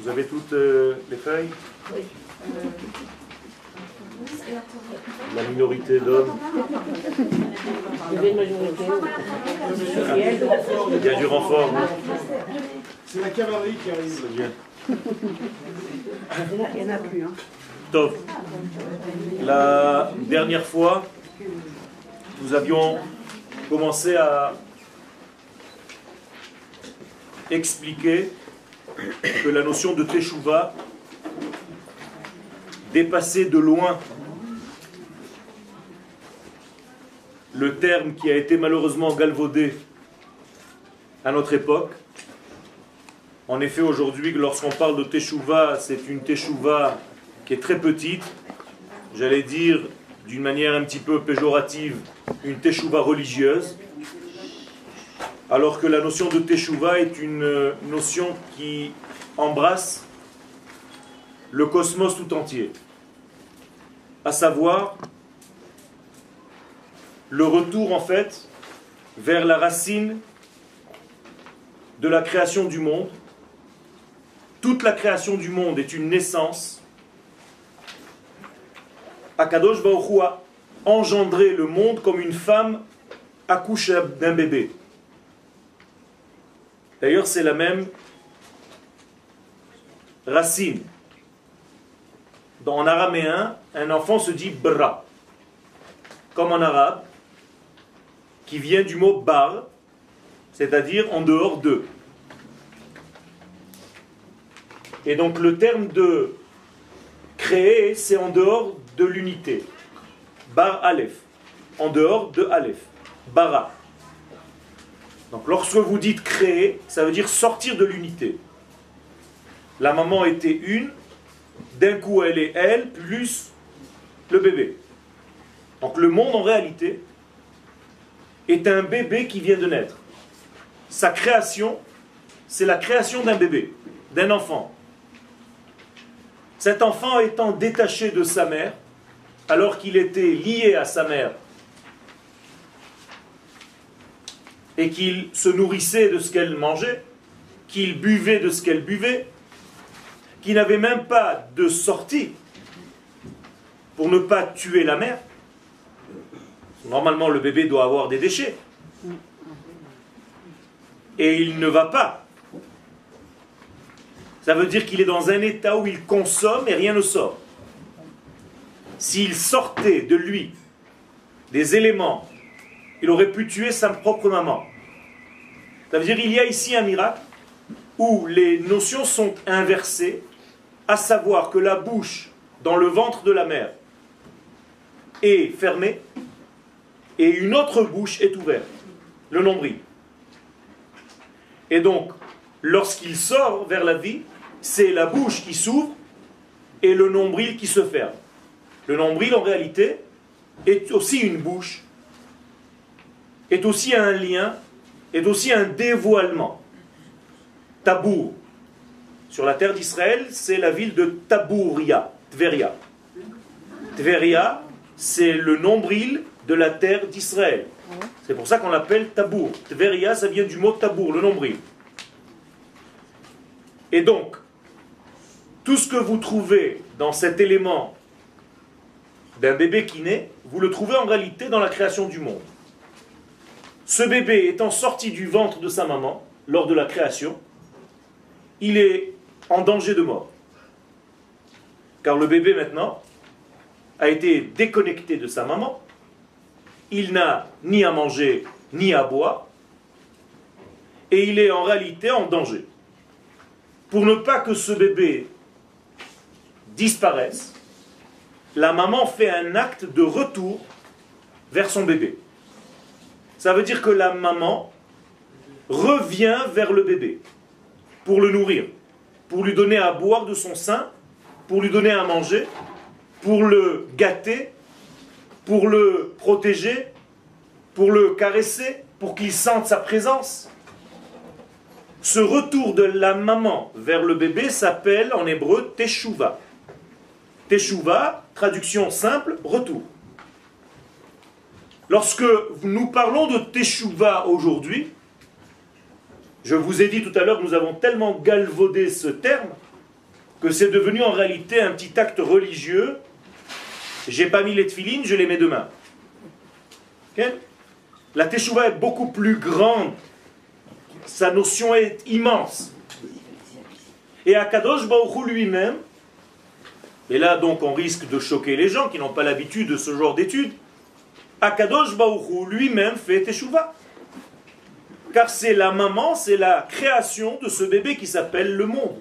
Vous avez toutes euh, les feuilles Oui. La minorité d'hommes. Il y a du renfort. C'est la cavalerie qui arrive. Bien. Il n'y en a plus. Hein. Tov. La dernière fois, nous avions commencé à expliquer que la notion de Teshuvah dépassait de loin le terme qui a été malheureusement galvaudé à notre époque. En effet, aujourd'hui, lorsqu'on parle de Teshuvah, c'est une Teshuvah qui est très petite, j'allais dire d'une manière un petit peu péjorative, une Teshuvah religieuse, alors que la notion de Teshuvah est une notion qui embrasse le cosmos tout entier, à savoir le retour en fait vers la racine de la création du monde. Toute la création du monde est une naissance. Akadosh Baruch a engendré le monde comme une femme accouche d'un bébé. D'ailleurs, c'est la même racine. Dans, en araméen, un enfant se dit bra, comme en arabe, qui vient du mot bar, c'est-à-dire en dehors d'eux. Et donc le terme de créer, c'est en dehors de l'unité. Bar Aleph, en dehors de Aleph. Bara. Donc lorsque vous dites créer, ça veut dire sortir de l'unité. La maman était une, d'un coup elle est elle, plus le bébé. Donc le monde en réalité est un bébé qui vient de naître. Sa création, c'est la création d'un bébé, d'un enfant. Cet enfant étant détaché de sa mère, alors qu'il était lié à sa mère, et qu'il se nourrissait de ce qu'elle mangeait, qu'il buvait de ce qu'elle buvait, qu'il n'avait même pas de sortie pour ne pas tuer la mère. Normalement, le bébé doit avoir des déchets. Et il ne va pas. Ça veut dire qu'il est dans un état où il consomme et rien ne sort. S'il sortait de lui des éléments, il aurait pu tuer sa propre maman. Ça veut dire qu'il y a ici un miracle où les notions sont inversées, à savoir que la bouche dans le ventre de la mère est fermée et une autre bouche est ouverte, le nombril. Et donc, lorsqu'il sort vers la vie, c'est la bouche qui s'ouvre et le nombril qui se ferme. Le nombril, en réalité, est aussi une bouche, est aussi un lien, est aussi un dévoilement. Tabour. Sur la terre d'Israël, c'est la ville de Tabouria, Tveria. Tveria, c'est le nombril de la terre d'Israël. C'est pour ça qu'on l'appelle Tabour. Tveria, ça vient du mot Tabour, le nombril. Et donc, tout ce que vous trouvez dans cet élément d'un bébé qui naît, vous le trouvez en réalité dans la création du monde. Ce bébé étant sorti du ventre de sa maman lors de la création, il est en danger de mort. Car le bébé maintenant a été déconnecté de sa maman, il n'a ni à manger ni à boire, et il est en réalité en danger. Pour ne pas que ce bébé disparaisse, la maman fait un acte de retour vers son bébé. Ça veut dire que la maman revient vers le bébé pour le nourrir, pour lui donner à boire de son sein, pour lui donner à manger, pour le gâter, pour le protéger, pour le caresser, pour qu'il sente sa présence. Ce retour de la maman vers le bébé s'appelle en hébreu teshuva. Teshuva, traduction simple, retour. Lorsque nous parlons de teshuva aujourd'hui, Je vous ai dit tout à l'heure nous avons tellement galvaudé ce terme que c'est devenu en réalité un petit acte religieux. J'ai pas mis les tefilines, je les mets demain. La teshuva est beaucoup plus grande. Sa notion est immense. Et Akadosh Baruch lui-même, et là donc on risque de choquer les gens qui n'ont pas l'habitude de ce genre d'études, Akadosh Baruch lui-même fait teshuva. Car c'est la maman, c'est la création de ce bébé qui s'appelle le monde.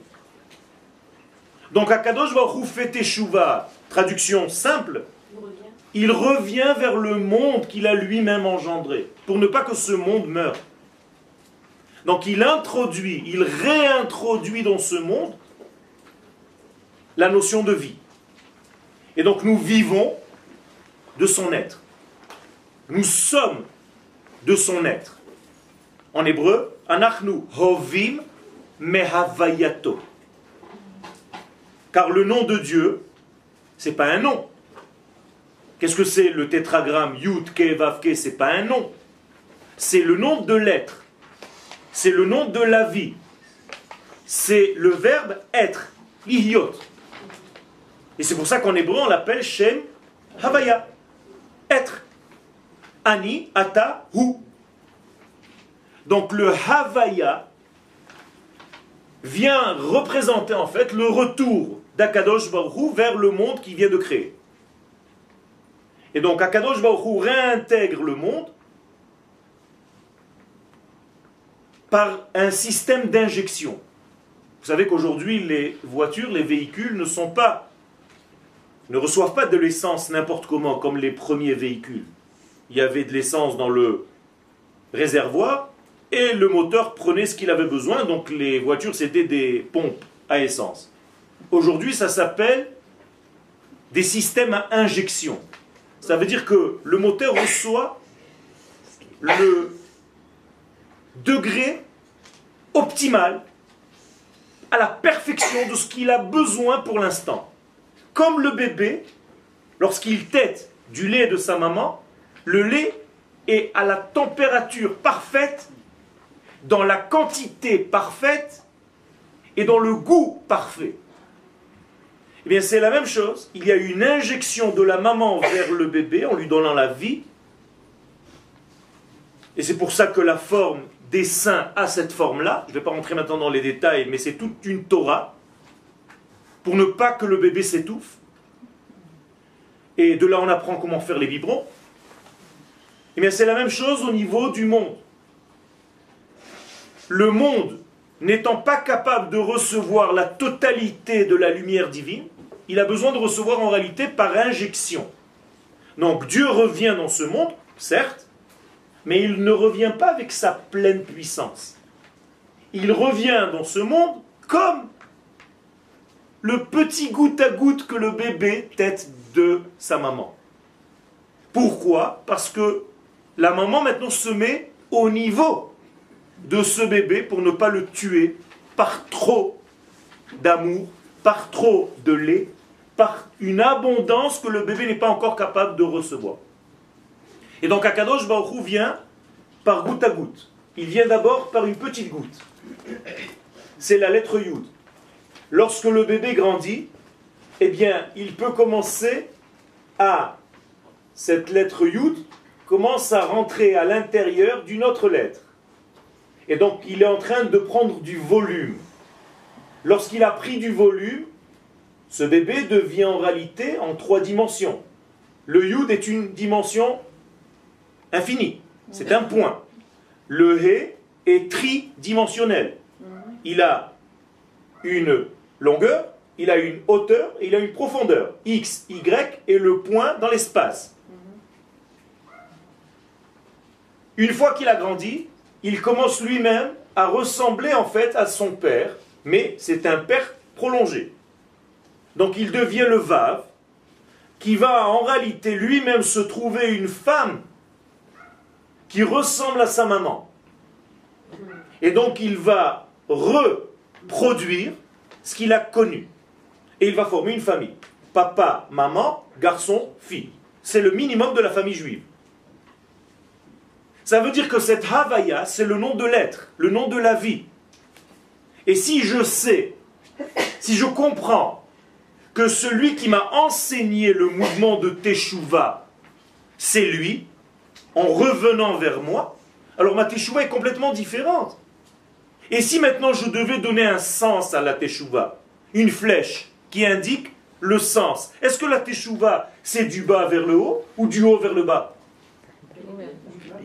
Donc Akadosh Baruch fait teshuva, traduction simple, il revient vers le monde qu'il a lui-même engendré, pour ne pas que ce monde meure. Donc il introduit, il réintroduit dans ce monde la notion de vie. Et donc nous vivons de son être. Nous sommes de son être. En hébreu, anachnu hovim mehavayato. Car le nom de Dieu, c'est pas un nom. Qu'est-ce que c'est le tétragramme Yud Ke Vav Ke? C'est pas un nom. C'est le nom de l'être. C'est le nom de la vie. C'est le verbe être, l'ihyot. Et c'est pour ça qu'en hébreu on l'appelle Shem Havaya. Être. Ani, Ata, Hu. Donc le Havaya vient représenter en fait le retour d'Akadosh Baruch vers le monde qu'il vient de créer. Et donc Akadosh Baruch réintègre le monde par un système d'injection. Vous savez qu'aujourd'hui, les voitures, les véhicules ne sont pas, ne reçoivent pas de l'essence n'importe comment, comme les premiers véhicules. Il y avait de l'essence dans le réservoir et le moteur prenait ce qu'il avait besoin, donc les voitures, c'était des pompes à essence. Aujourd'hui, ça s'appelle des systèmes à injection. Ça veut dire que le moteur reçoit le degré optimal, à la perfection de ce qu'il a besoin pour l'instant. Comme le bébé, lorsqu'il tète du lait de sa maman, le lait est à la température parfaite, dans la quantité parfaite et dans le goût parfait. Eh bien, c'est la même chose. Il y a une injection de la maman vers le bébé en lui donnant la vie. Et c'est pour ça que la forme des seins à cette forme-là. Je ne vais pas rentrer maintenant dans les détails, mais c'est toute une Torah pour ne pas que le bébé s'étouffe. Et de là, on apprend comment faire les biberons. Eh bien, c'est la même chose au niveau du monde. Le monde n'étant pas capable de recevoir la totalité de la lumière divine, il a besoin de recevoir en réalité par injection. Donc Dieu revient dans ce monde, certes, mais il ne revient pas avec sa pleine puissance. Il revient dans ce monde comme le petit goutte à goutte que le bébé tête de sa maman. Pourquoi? Parce que la maman maintenant se met au niveau de ce bébé pour ne pas le tuer par trop d'amour, par trop de lait, par une abondance que le bébé n'est pas encore capable de recevoir. Et donc Akadosh Baruch vient par goutte à goutte. Il vient d'abord par une petite goutte. C'est la lettre Yud. Lorsque le bébé grandit, eh bien, il peut commencer à, cette lettre Yud commence à rentrer à l'intérieur d'une autre lettre. Et donc, il est en train de prendre du volume. Lorsqu'il a pris du volume, ce bébé devient en réalité en trois dimensions. Le Yud est une dimension infini. C'est un point. Le He est tridimensionnel. Il a une longueur, il a une hauteur et il a une profondeur. X, Y et le point dans l'espace. Une fois qu'il a grandi, il commence lui-même à ressembler en fait à son père, mais c'est un père prolongé. Donc il devient le Vav, qui va en réalité lui-même se trouver une femme qui ressemble à sa maman. Et donc il va reproduire ce qu'il a connu. Et il va former une famille. Papa, maman, garçon, fille. C'est le minimum de la famille juive. Ça veut dire que cette Havaya, c'est le nom de l'être, le nom de la vie. Et si je sais, si je comprends que celui qui m'a enseigné le mouvement de Teshuvah, c'est lui, en revenant vers moi, alors ma Teshuvah est complètement différente. Et si maintenant je devais donner un sens à la Teshuvah, une flèche qui indique le sens, est-ce que la Teshuvah c'est du bas vers le haut ou du haut vers le bas?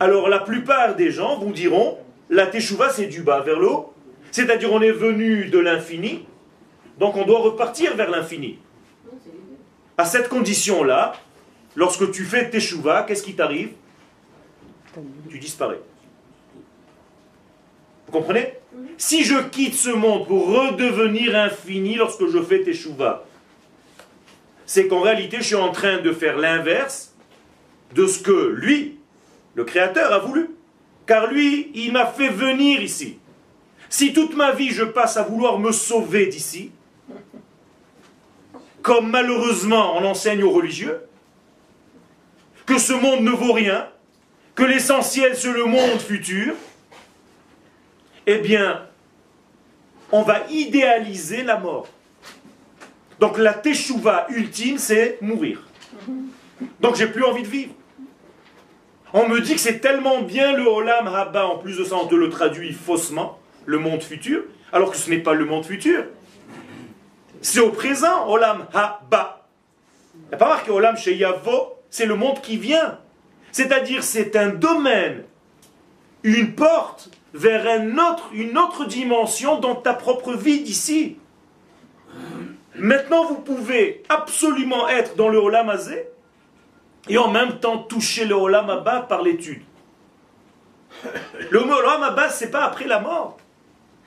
Alors la plupart des gens vous diront la Teshuvah c'est du bas vers le haut, c'est-à-dire on est venu de l'infini, donc on doit repartir vers l'infini. À cette condition-là, lorsque tu fais Teshuvah, qu'est-ce qui t'arrive? Tu disparais. Vous comprenez? Si je quitte ce monde pour redevenir infini lorsque je fais Teshuvah, c'est qu'en réalité, je suis en train de faire l'inverse de ce que lui, le Créateur, a voulu. Car lui, il m'a fait venir ici. Si toute ma vie je passe à vouloir me sauver d'ici, comme malheureusement on enseigne aux religieux, que ce monde ne vaut rien, que l'essentiel c'est le monde futur, eh bien, on va idéaliser la mort. Donc la teshuva ultime, c'est mourir. Donc j'ai plus envie de vivre. On me dit que c'est tellement bien le Olam Haba, en plus de ça on te le traduit faussement, le monde futur, alors que ce n'est pas le monde futur. C'est au présent, Olam Haba. Il n'y a pas marqué Olam Sheyavo, c'est le monde qui vient. C'est-à-dire c'est un domaine, une porte vers une autre dimension dans ta propre vie d'ici. Maintenant, vous pouvez absolument être dans le Olam Azé et en même temps toucher le Olam Abba par l'étude. Le Olam Abba, ce n'est pas après la mort.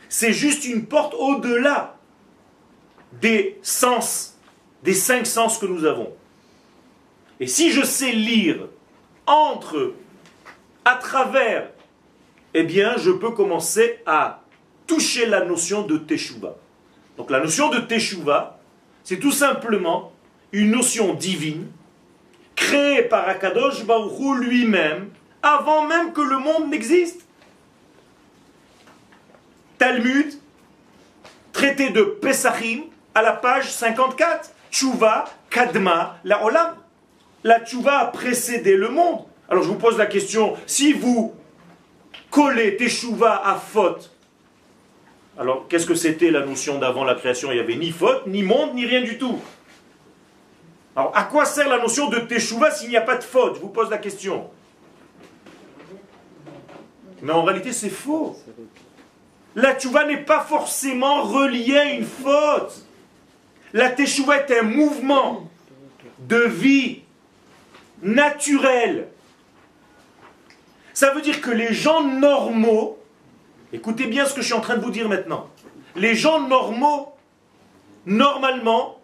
C'est juste une porte au-delà des sens, des cinq sens que nous avons. Et si je sais lire entre, à travers, eh bien, je peux commencer à toucher la notion de Teshuvah. Donc la notion de Teshuvah, c'est tout simplement une notion divine créée par Akadosh Baruch lui-même avant même que le monde n'existe. Talmud, traité de Pesachim, à la page 54. Tchouva, Kadma, la Olam. La Tchouva a précédé le monde. Alors je vous pose la question, si vous collez Teshuvah à faute, alors qu'est-ce que c'était la notion d'avant la création? Il n'y avait ni faute, ni monde, ni rien du tout. Alors à quoi sert la notion de Teshuvah s'il n'y a pas de faute? Je vous pose la question. Mais en réalité c'est faux. La Tchouva n'est pas forcément reliée à une faute. La Teshuvah est un mouvement de vie naturel. Ça veut dire que les gens normaux, écoutez bien ce que je suis en train de vous dire maintenant, les gens normaux, normalement,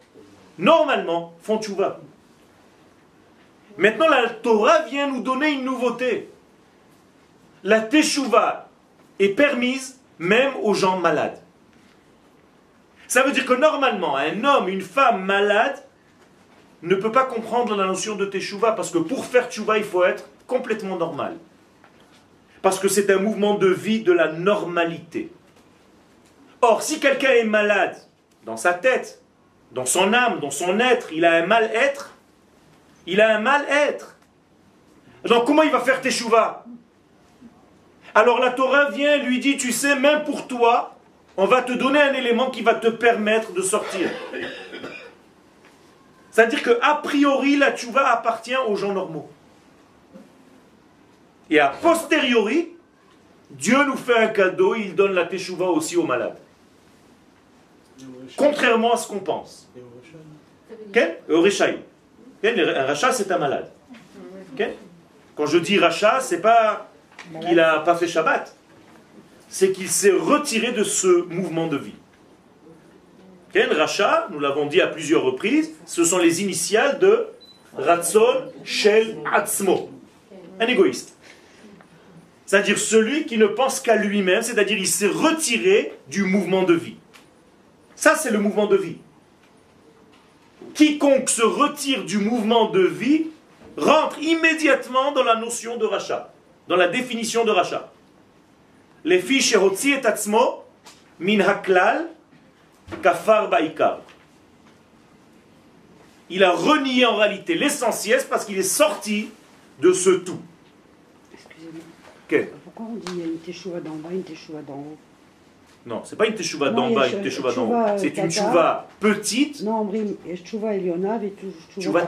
normalement, font tchouva. Maintenant, la Torah vient nous donner une nouveauté. La teshuva est permise même aux gens malades. Ça veut dire que normalement, un homme, une femme malade ne peut pas comprendre la notion de teshuva parce que pour faire teshuva, il faut être complètement normal. Parce que c'est un mouvement de vie de la normalité. Or, si quelqu'un est malade dans sa tête, dans son âme, dans son être, il a un mal-être, il a un mal-être. Donc comment il va faire teshuva Alors la Torah vient lui dit, tu sais, même pour toi, on va te donner un élément qui va te permettre de sortir. C'est-à-dire que a priori, la tchouva appartient aux gens normaux. Et a posteriori, Dieu nous fait un cadeau, il donne la teshuva aussi aux malades. Contrairement à ce qu'on pense. Un rachat, c'est un malade. Quand je dis rachat, c'est pas qu'il n'a pas fait Shabbat. C'est qu'il s'est retiré de ce mouvement de vie. Quel rachat, nous l'avons dit à plusieurs reprises, ce sont les initiales de Ratzon Shel Atzmo. Un égoïste. C'est-à-dire celui qui ne pense qu'à lui-même, c'est-à-dire il s'est retiré du mouvement de vie. Ça, c'est le mouvement de vie. Quiconque se retire du mouvement de vie rentre immédiatement dans la notion de rachat. dans la définition de rachat. Les fiches et atzmo min haklal kafar baikar. Il a renié en réalité l'essentiel parce qu'il est sorti de ce tout. Excusez-moi. Ok. Pourquoi on dit une teshuva d'en bas, une teshuva d'en haut? Non, c'est pas une teshuva d'en bas, une une teshuva d'en haut. C'est une tata. teshuva petite, Non, Brim, teshuva elionav et teshuva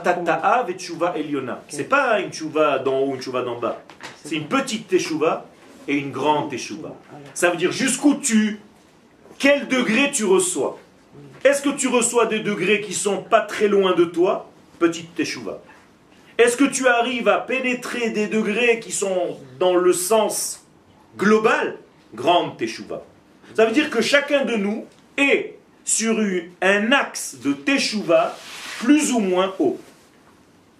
et teshuva eliona. C'est pas une teshuva d'en haut, une teshuva d'en bas. C'est une petite teshuva et une grande teshuva. Ça veut dire jusqu'où tu, quel degré tu reçois. Est-ce que tu reçois des degrés qui sont pas très loin de toi? Petite teshuva. Est-ce que tu arrives à pénétrer des degrés qui sont dans le sens global? Grande teshuva. Ça veut dire que chacun de nous est sur un axe de teshuva plus ou moins haut.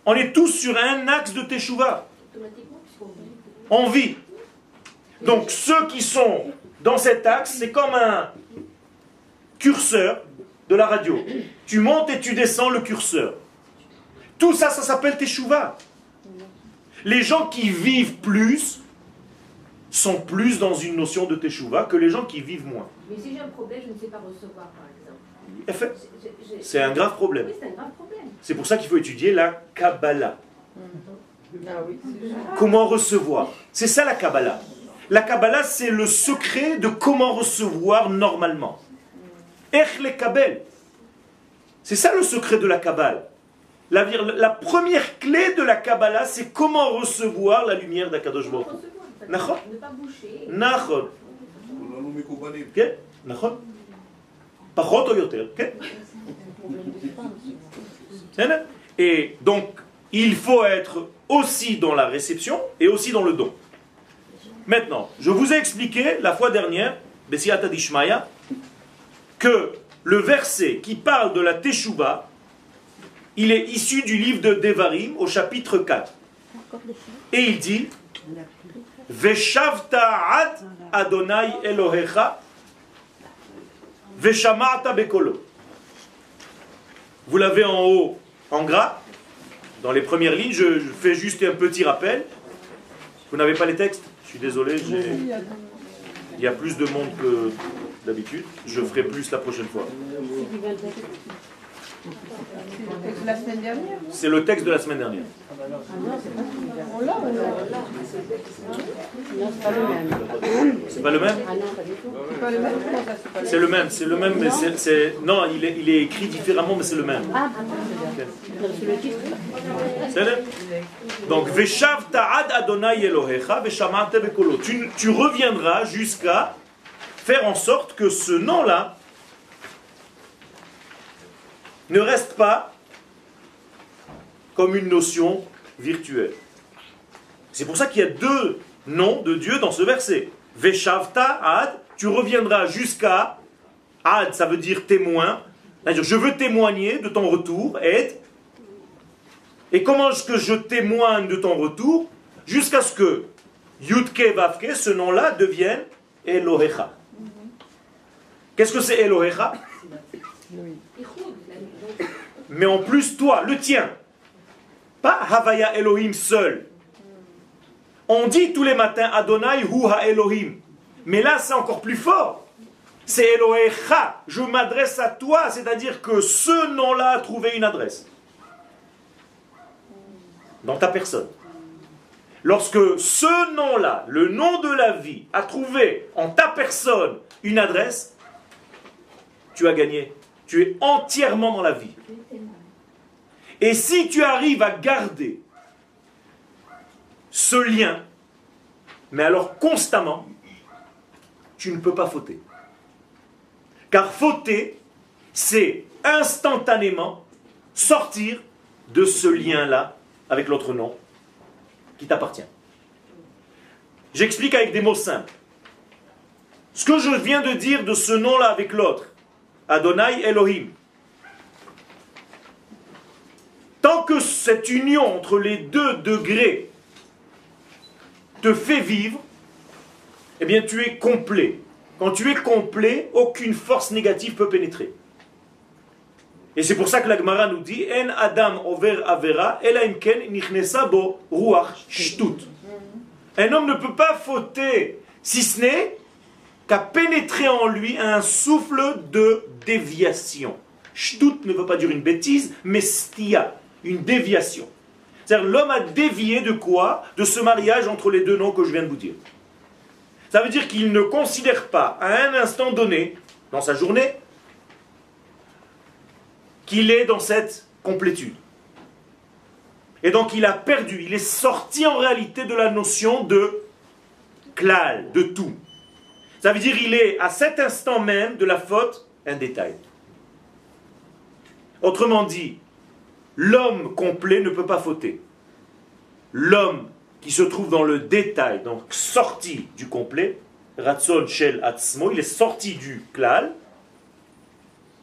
On est tous sur un axe de teshuva. On vit. Donc ceux qui sont dans cet axe, c'est comme un curseur de la radio. Tu montes et tu descends le curseur. Tout ça, ça s'appelle teshuva. Les gens qui vivent plus sont plus dans une notion de teshuva que les gens qui vivent moins. Mais si j'ai un problème, je ne sais pas recevoir, par exemple. C'est un grave problème. Oui, c'est un grave problème. C'est pour ça qu'il faut étudier la Kabbalah. Ah oui, Comment recevoir C'est ça la Kabbalah. La Kabbalah, c'est le secret de comment recevoir normalement. Ech le Kabel. C'est ça le secret de la Kabbalah. La, la première clé de la Kabbalah, c'est comment recevoir la lumière d'Akadosh Baruch Hu. recevoir. en fait. Nachon. Ne pas boucher. Nachon. כן? נכון. פחות או יותר, כן? בסדר? Et donc, il faut être aussi dans la réception et aussi dans le don. Maintenant, je vous ai expliqué la fois dernière, Bessiata Dishmaya, que le verset qui parle de la Teshuvah, il est issu du livre de Devarim au chapitre 4. Et il dit Veshavta ad Adonai Elohecha Veshamata Bekolo. Vous l'avez en haut en gras, dans les premières lignes, je, je fais juste un petit rappel. Vous n'avez pas les textes? Je suis désolé, il y a plus de monde que d'habitude. Je ferai plus la prochaine fois. C'est le texte de la semaine dernière. C'est pas le même. C'est pas le même Ah. C'est pas le même c'est le même, c'est le même, mais c'est-. Non, il est, il est écrit différemment, mais c'est le même. Donc, Veshavta ad Adonai Elohecha, tu reviendras jusqu'à faire en sorte que ce nom-là ne reste pas comme une notion virtuelle. C'est pour ça qu'il y a deux noms de Dieu dans ce verset. Veshavta ad, tu reviendras jusqu'à ad, ça veut dire témoin. C'est-à-dire, je veux témoigner de ton retour, et et comment est-ce que je témoigne de ton retour? Jusqu'à ce que Yudke Vavke, ce nom-là, devienne Elohecha. Qu'est-ce que c'est Elohecha? Mais en plus, toi, le tien. Pas Havaya Elohim seul. On dit tous les matins Adonai Hu Ha Elohim. Mais là, c'est encore plus fort. C'est Elohecha. Je m'adresse à toi, c'est-à-dire que ce nom-là a trouvé une adresse. Dans ta personne. Lorsque ce nom-là, le nom de la vie, a trouvé en ta personne une adresse, tu as gagné. Tu es entièrement dans la vie. Et si tu arrives à garder ce lien, mais alors constamment, tu ne peux pas fauter. Car fauter, c'est instantanément sortir de ce lien-là avec l'autre nom qui t'appartient. J'explique avec des mots simples. Ce que je viens de dire de ce nom-là avec l'autre, Adonai Elohim, tant que cette union entre les deux degrés te fait vivre, eh bien tu es complet. Quand tu es complet, aucune force négative peut pénétrer. Et c'est pour ça que la Gemara nous dit En Adam over Avera, ela imken nichnesa bo ruach shtut. Un homme ne peut pas fauter, si ce n'est qu'à pénétrer en lui un souffle de déviation. Shtut ne veut pas dire une bêtise, mais stia, une déviation. C'est-à-dire l'homme a dévié de quoi? De ce mariage entre les deux noms que je viens de vous dire. Ça veut dire qu'il ne considère pas à un instant donné, dans sa journée, qu'il est dans cette complétude. Et donc il a perdu, il est sorti en réalité de la notion de klal, de tout. Ça veut dire qu'il est à cet instant même de la faute un détail. Autrement dit, l'homme complet ne peut pas fauter. L'homme qui se trouve dans le détail, donc sorti du complet, Ratson Shel Atzmo, il est sorti du klal,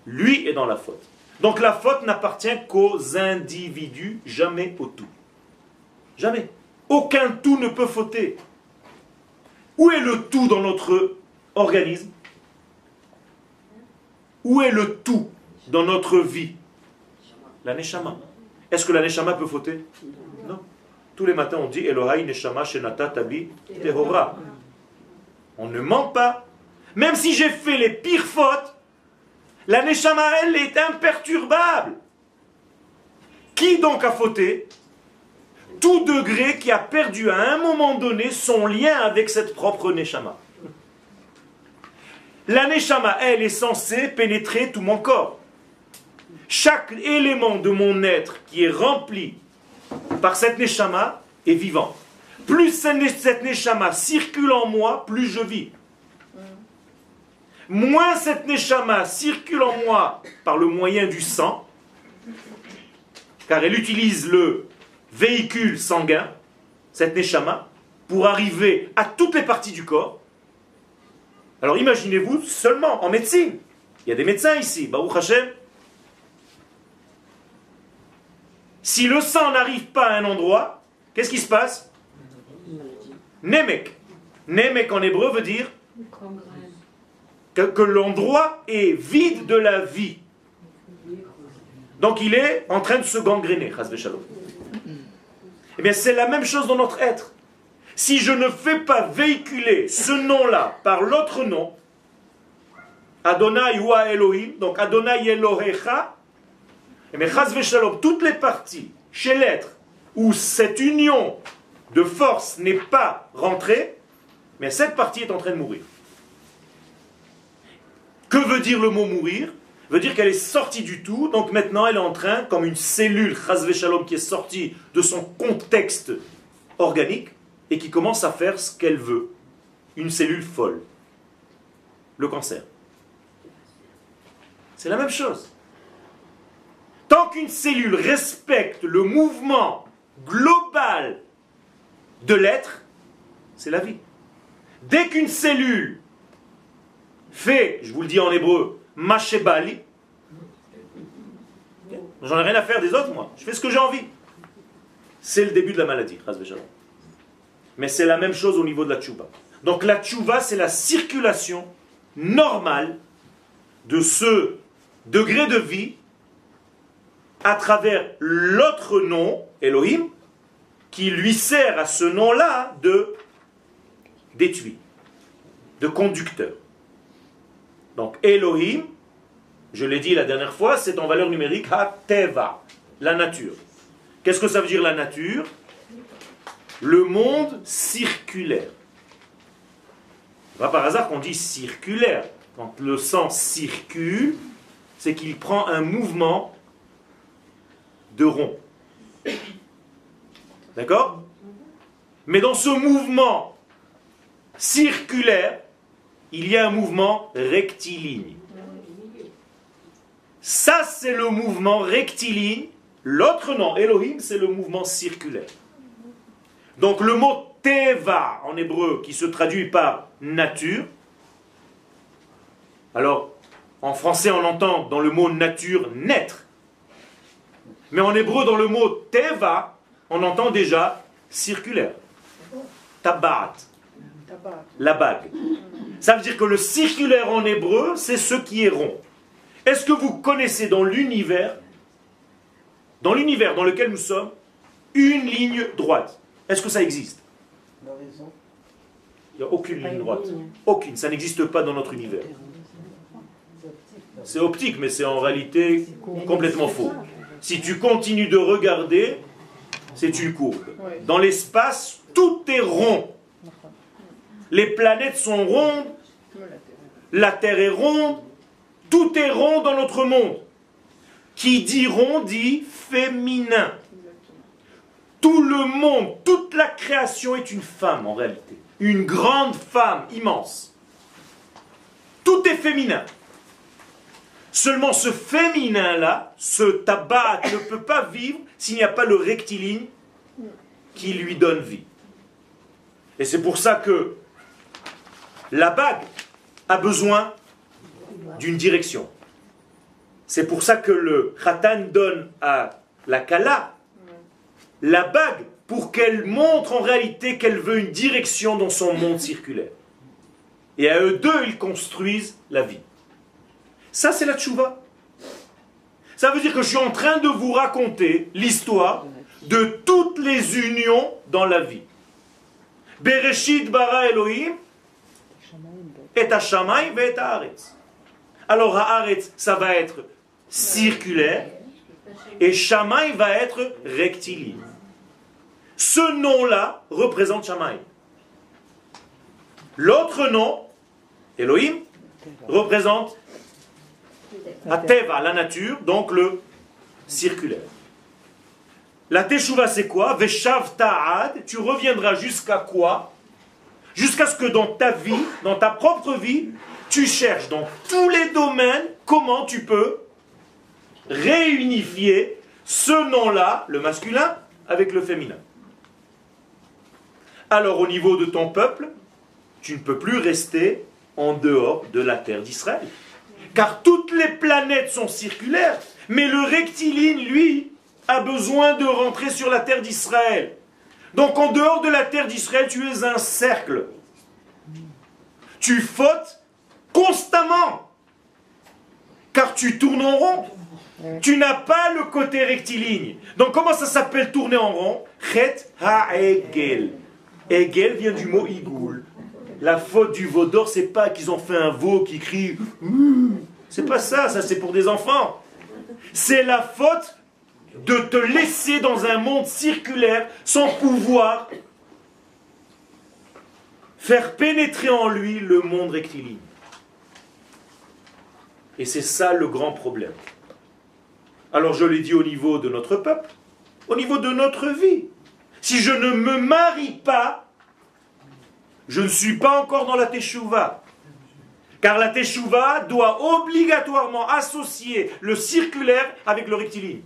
lui est dans la faute. Donc la faute n'appartient qu'aux individus, jamais au tout. Jamais. Aucun tout ne peut fauter. Où est le tout dans notre organisme? Où est le tout dans notre vie? La neshama. Est-ce que la neshama peut fauter? Non. Tous les matins on dit Elohai neshama shenata tabi tehora. On ne ment pas. Même si j'ai fait les pires fautes, la Neshama, elle, est imperturbable. Qui donc a fauté? Tout degré qui a perdu à un moment donné son lien avec cette propre Neshama. La Neshama, elle, est censée pénétrer tout mon corps. Chaque élément de mon être qui est rempli par cette Neshama est vivant. Plus cette Neshama circule en moi, plus je vis moins cette neshama circule en moi par le moyen du sang, car elle utilise le véhicule sanguin, cette neshama, pour arriver à toutes les parties du corps. Alors imaginez-vous seulement en médecine. Il y a des médecins ici, Baruch Hashem. Si le sang n'arrive pas à un endroit, qu'est-ce qui se passe Nemek. Nemek en hébreu veut dire que, l'endroit est vide de la vie. Donc il est en train de se gangréner, Eh bien, c'est la même chose dans notre être. Si je ne fais pas véhiculer ce nom-là par l'autre nom, Adonai ou Elohim, donc Adonai Elohecha, eh bien, toutes les parties chez l'être où cette union de force n'est pas rentrée, mais cette partie est en train de mourir. Que veut dire le mot mourir? Veut dire qu'elle est sortie du tout, donc maintenant elle est en train, comme une cellule, Shalom, qui est sortie de son contexte organique et qui commence à faire ce qu'elle veut. Une cellule folle. Le cancer. C'est la même chose. Tant qu'une cellule respecte le mouvement global de l'être, c'est la vie. Dès qu'une cellule fait, je vous le dis en hébreu, mashebali. J'en ai rien à faire des autres, moi. Je fais ce que j'ai envie. C'est le début de la maladie, Mais c'est la même chose au niveau de la tchouba. Donc la tchouba, c'est la circulation normale de ce degré de vie à travers l'autre nom, Elohim, qui lui sert à ce nom-là de d'étui, de conducteur. Donc Elohim, je l'ai dit la dernière fois, c'est en valeur numérique Ha-Teva, la nature. Qu'est-ce que ça veut dire la nature? Le monde circulaire. Pas par hasard qu'on dit circulaire. Quand le sang circule, c'est qu'il prend un mouvement rond. D'accord? Mais dans ce mouvement circulaire, il y a un mouvement rectiligne. Ça, c'est le mouvement rectiligne. L'autre nom, Elohim, c'est le mouvement circulaire. Donc le mot Teva en hébreu, qui se traduit par nature. Alors, en français, on entend dans le mot nature naître. Mais en hébreu, dans le mot Teva, on entend déjà circulaire. Tabat. La bague. Ça veut dire que le circulaire en hébreu, c'est ce qui est rond. Est-ce que vous connaissez dans l'univers, dans l'univers dans lequel nous sommes, une ligne droite? Est-ce que ça existe? Il n'y a aucune ligne droite. Aucune. Ça n'existe pas dans notre univers. C'est optique, mais c'est en réalité complètement faux. Si tu continues de regarder, c'est une courbe. Dans l'espace, tout est rond. Les planètes sont rondes, la Terre est ronde, tout est rond dans notre monde. Qui dit rond dit féminin. Tout le monde, toute la création est une femme en réalité. Une grande femme immense. Tout est féminin. Seulement ce féminin-là, ce tabac ne peut pas vivre s'il n'y a pas le rectiligne qui lui donne vie. Et c'est pour ça que la bague a besoin d'une direction. C'est pour ça que le khatan donne à la kala la bague pour qu'elle montre en réalité qu'elle veut une direction dans son monde circulaire. Et à eux deux, ils construisent la vie. Ça, c'est la tchouva. Ça veut dire que je suis en train de vous raconter l'histoire de toutes les unions dans la vie. Bereshit bara Elohim et Hashamay et Haaretz. Alors Haaretz, ça va être circulaire et Shamaï va être rectiligne. Ce nom-là représente Shamaï. L'autre nom, Elohim, représente Ateva, la nature, donc le circulaire. La Teshuvah, c'est quoi? Veshav ta'ad, tu reviendras jusqu'à quoi? Jusqu'à ce que dans ta vie, dans ta propre vie, tu cherches dans tous les domaines comment tu peux réunifier ce nom-là, le masculin, avec le féminin. Alors au niveau de ton peuple, tu ne peux plus rester en dehors de la terre d'Israël. Car toutes les planètes sont circulaires, mais le rectiligne, lui, a besoin de rentrer sur la terre d'Israël. Donc en dehors de la terre d'Israël, tu es un cercle. Tu fautes constamment, car tu tournes en rond. Tu n'as pas le côté rectiligne. Donc comment ça s'appelle tourner en rond? Chet ha-egel. Egel vient du mot igoul. La faute du veau d'or, c'est pas qu'ils ont fait un veau qui crie. C'est pas ça, ça c'est pour des enfants. C'est la faute de te laisser dans un monde circulaire sans pouvoir faire pénétrer en lui le monde rectiligne. Et c'est ça le grand problème. Alors je l'ai dit au niveau de notre peuple, au niveau de notre vie. Si je ne me marie pas, je ne suis pas encore dans la teshuva. Car la teshuva doit obligatoirement associer le circulaire avec le rectiligne.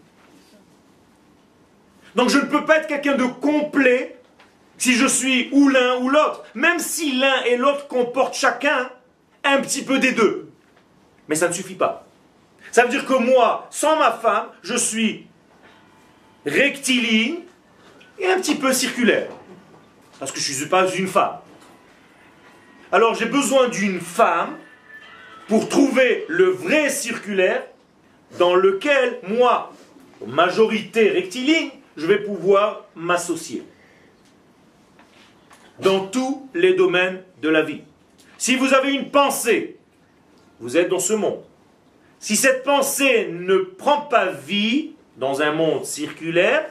Donc je ne peux pas être quelqu'un de complet si je suis ou l'un ou l'autre, même si l'un et l'autre comportent chacun un petit peu des deux. Mais ça ne suffit pas. Ça veut dire que moi, sans ma femme, je suis rectiligne et un petit peu circulaire. Parce que je ne suis pas une femme. Alors j'ai besoin d'une femme pour trouver le vrai circulaire dans lequel moi, majorité rectiligne, je vais pouvoir m'associer. Dans tous les domaines de la vie. Si vous avez une pensée, vous êtes dans ce monde. Si cette pensée ne prend pas vie dans un monde circulaire,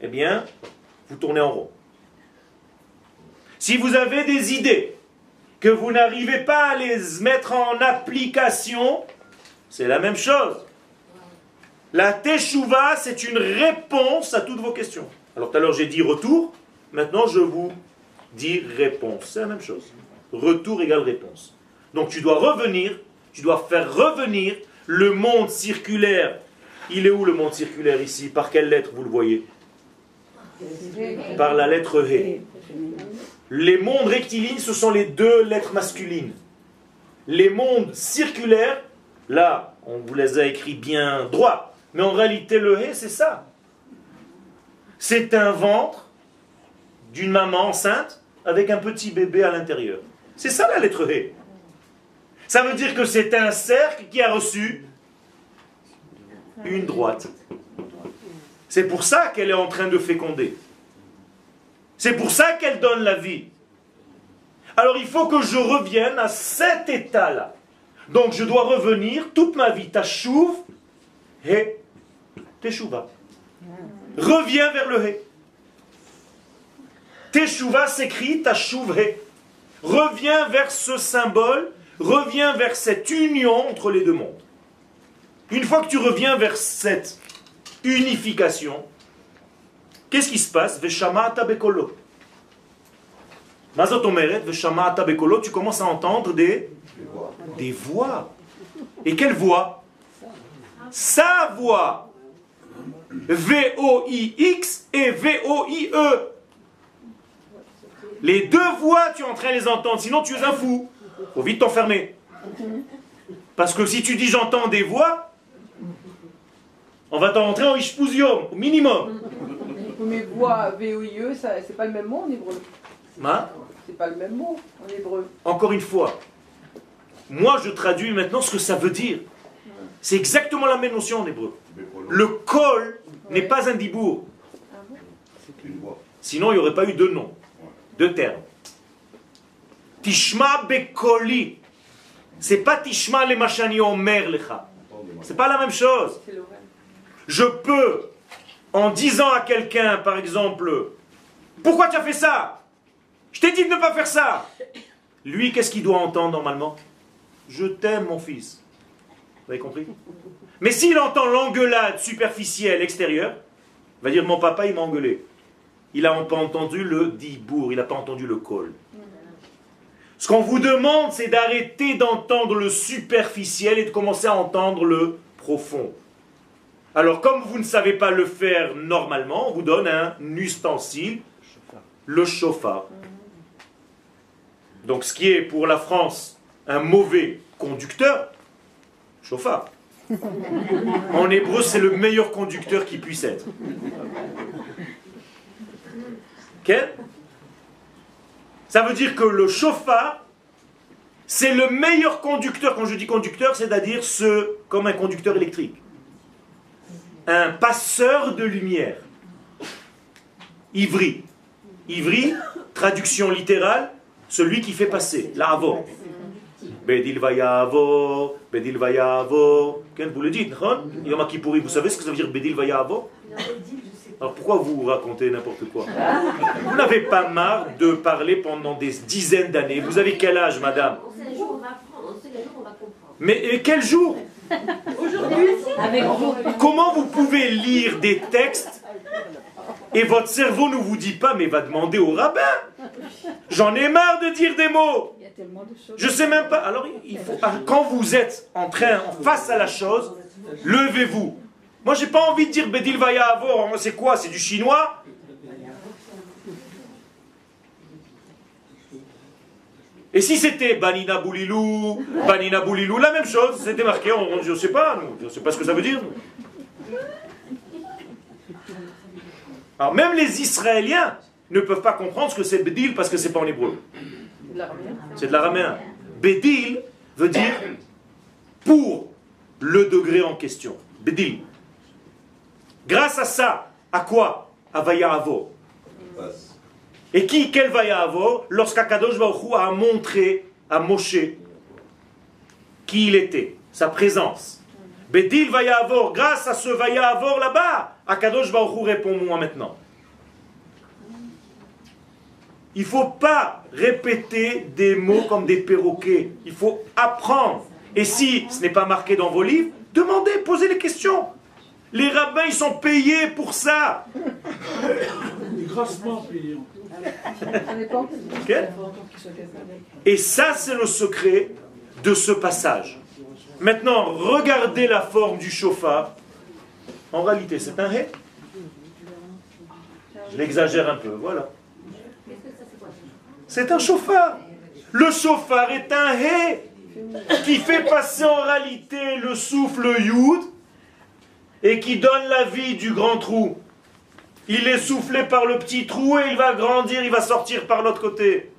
eh bien, vous tournez en rond. Si vous avez des idées que vous n'arrivez pas à les mettre en application, c'est la même chose. La teshuva, c'est une réponse à toutes vos questions. Alors tout à l'heure j'ai dit retour, maintenant je vous dis réponse. C'est la même chose. Retour égale réponse. Donc tu dois revenir, tu dois faire revenir le monde circulaire. Il est où le monde circulaire ici? Par quelle lettre vous le voyez? Par la lettre He. Les mondes rectilignes, ce sont les deux lettres masculines. Les mondes circulaires, là, on vous les a écrits bien droit. Mais en réalité, le He, c'est ça. C'est un ventre d'une maman enceinte avec un petit bébé à l'intérieur. C'est ça la lettre He. Ça veut dire que c'est un cercle qui a reçu une droite. C'est pour ça qu'elle est en train de féconder. C'est pour ça qu'elle donne la vie. Alors il faut que je revienne à cet état-là. Donc je dois revenir toute ma vie, tachouv et teshuva. Reviens vers le he. Teshuva s'écrit tachouv he. Reviens vers ce symbole, reviens vers cette union entre les deux mondes. Une fois que tu reviens vers cette unification, qu'est-ce qui se passe? Veshamata bekolo. Mazot omeret, tu commences à entendre des, des voix. Et quelle voix? Sa voix. V-O-I-X et V-O-I-E. Les deux voix, tu es en train de les entendre, sinon tu es un fou. Faut vite t'enfermer. Parce que si tu dis j'entends des voix, on va t'en rentrer en ishpusium, au minimum. Mais voix V-O-I-E, c'est pas le même mot en hébreu. Hein C'est pas le même mot en hébreu. Encore une fois, moi je traduis maintenant ce que ça veut dire. C'est exactement la même notion en hébreu. Le kol n'est pas un dibour. Sinon, il n'y aurait pas eu deux noms, deux termes. Tishma bekoli. C'est pas Tishma le machani omer lecha. C'est pas la même chose. Je peux, en disant à quelqu'un, par exemple, pourquoi tu as fait ça? Je t'ai dit de ne pas faire ça. Lui, qu'est-ce qu'il doit entendre normalement Je t'aime, mon fils. Vous avez compris? Mais s'il entend l'engueulade superficielle extérieure, il va dire mon papa, il m'a engueulé. Il n'a pas entendu le dibour, il n'a pas entendu le col. Ce qu'on vous demande, c'est d'arrêter d'entendre le superficiel et de commencer à entendre le profond. Alors, comme vous ne savez pas le faire normalement, on vous donne un ustensile, le chauffard. Donc, ce qui est pour la France un mauvais conducteur, chauffard. En hébreu, c'est le meilleur conducteur qui puisse être. Ok Ça veut dire que le chauffard, c'est le meilleur conducteur. Quand je dis conducteur, c'est-à-dire ce, comme un conducteur électrique un passeur de lumière. Ivri. Ivri, traduction littérale, celui qui fait passer, l'avo. Bedil vayavo, bedil vayavo. Vous le dites, non? Yom Kippouri, vous savez ce que ça veut dire bedil vayavo? Alors pourquoi vous racontez n'importe quoi? Vous n'avez pas marre de parler pendant des dizaines d'années. Vous avez quel âge, madame? On sait un jour, on va comprendre. Mais et quel jour? Avec vous. Comment vous pouvez lire des textes et votre cerveau ne vous dit pas, mais va demander au rabbin J'en ai marre de dire des mots. Je sais même pas. Alors, il faut, ah, quand vous êtes en train, face à la chose, levez-vous. Moi, j'ai pas envie de dire Bedil Vaya Avor. C'est quoi? C'est du chinois Et si c'était Banina Boulilou, Banina Boulilou, la même chose, c'était marqué, on, je ne sais pas, nous, je ne sais pas ce que ça veut dire. Alors même les Israéliens ne peuvent pas comprendre ce que c'est Bedil parce que c'est pas en hébreu. C'est de l'araméen. Bedil veut dire pour le degré en question. Bedil. Grâce à ça, à quoi? À Vayahavo. Et qui, quel Vayahavo Lorsqu'Akadosh Baruch Hu a montré à Moshe qui il était, sa présence? Bedil Vayahavo, grâce à ce Vayahavo là-bas, Akadosh Baruch Hu répond moi maintenant. Il ne faut pas répéter des mots comme des perroquets. Il faut apprendre. Et si ce n'est pas marqué dans vos livres, demandez, posez les questions. Les rabbins, ils sont payés pour ça. Grassement payé. Et ça, c'est le secret de ce passage. Maintenant, regardez la forme du chauffard. En réalité, c'est un hé. Je l'exagère un peu, voilà. C'est un chauffard. Le chauffard est un hé qui fait passer en réalité le souffle Youd et qui donne la vie du grand trou. Il est soufflé par le petit trou et il va grandir, il va sortir par l'autre côté.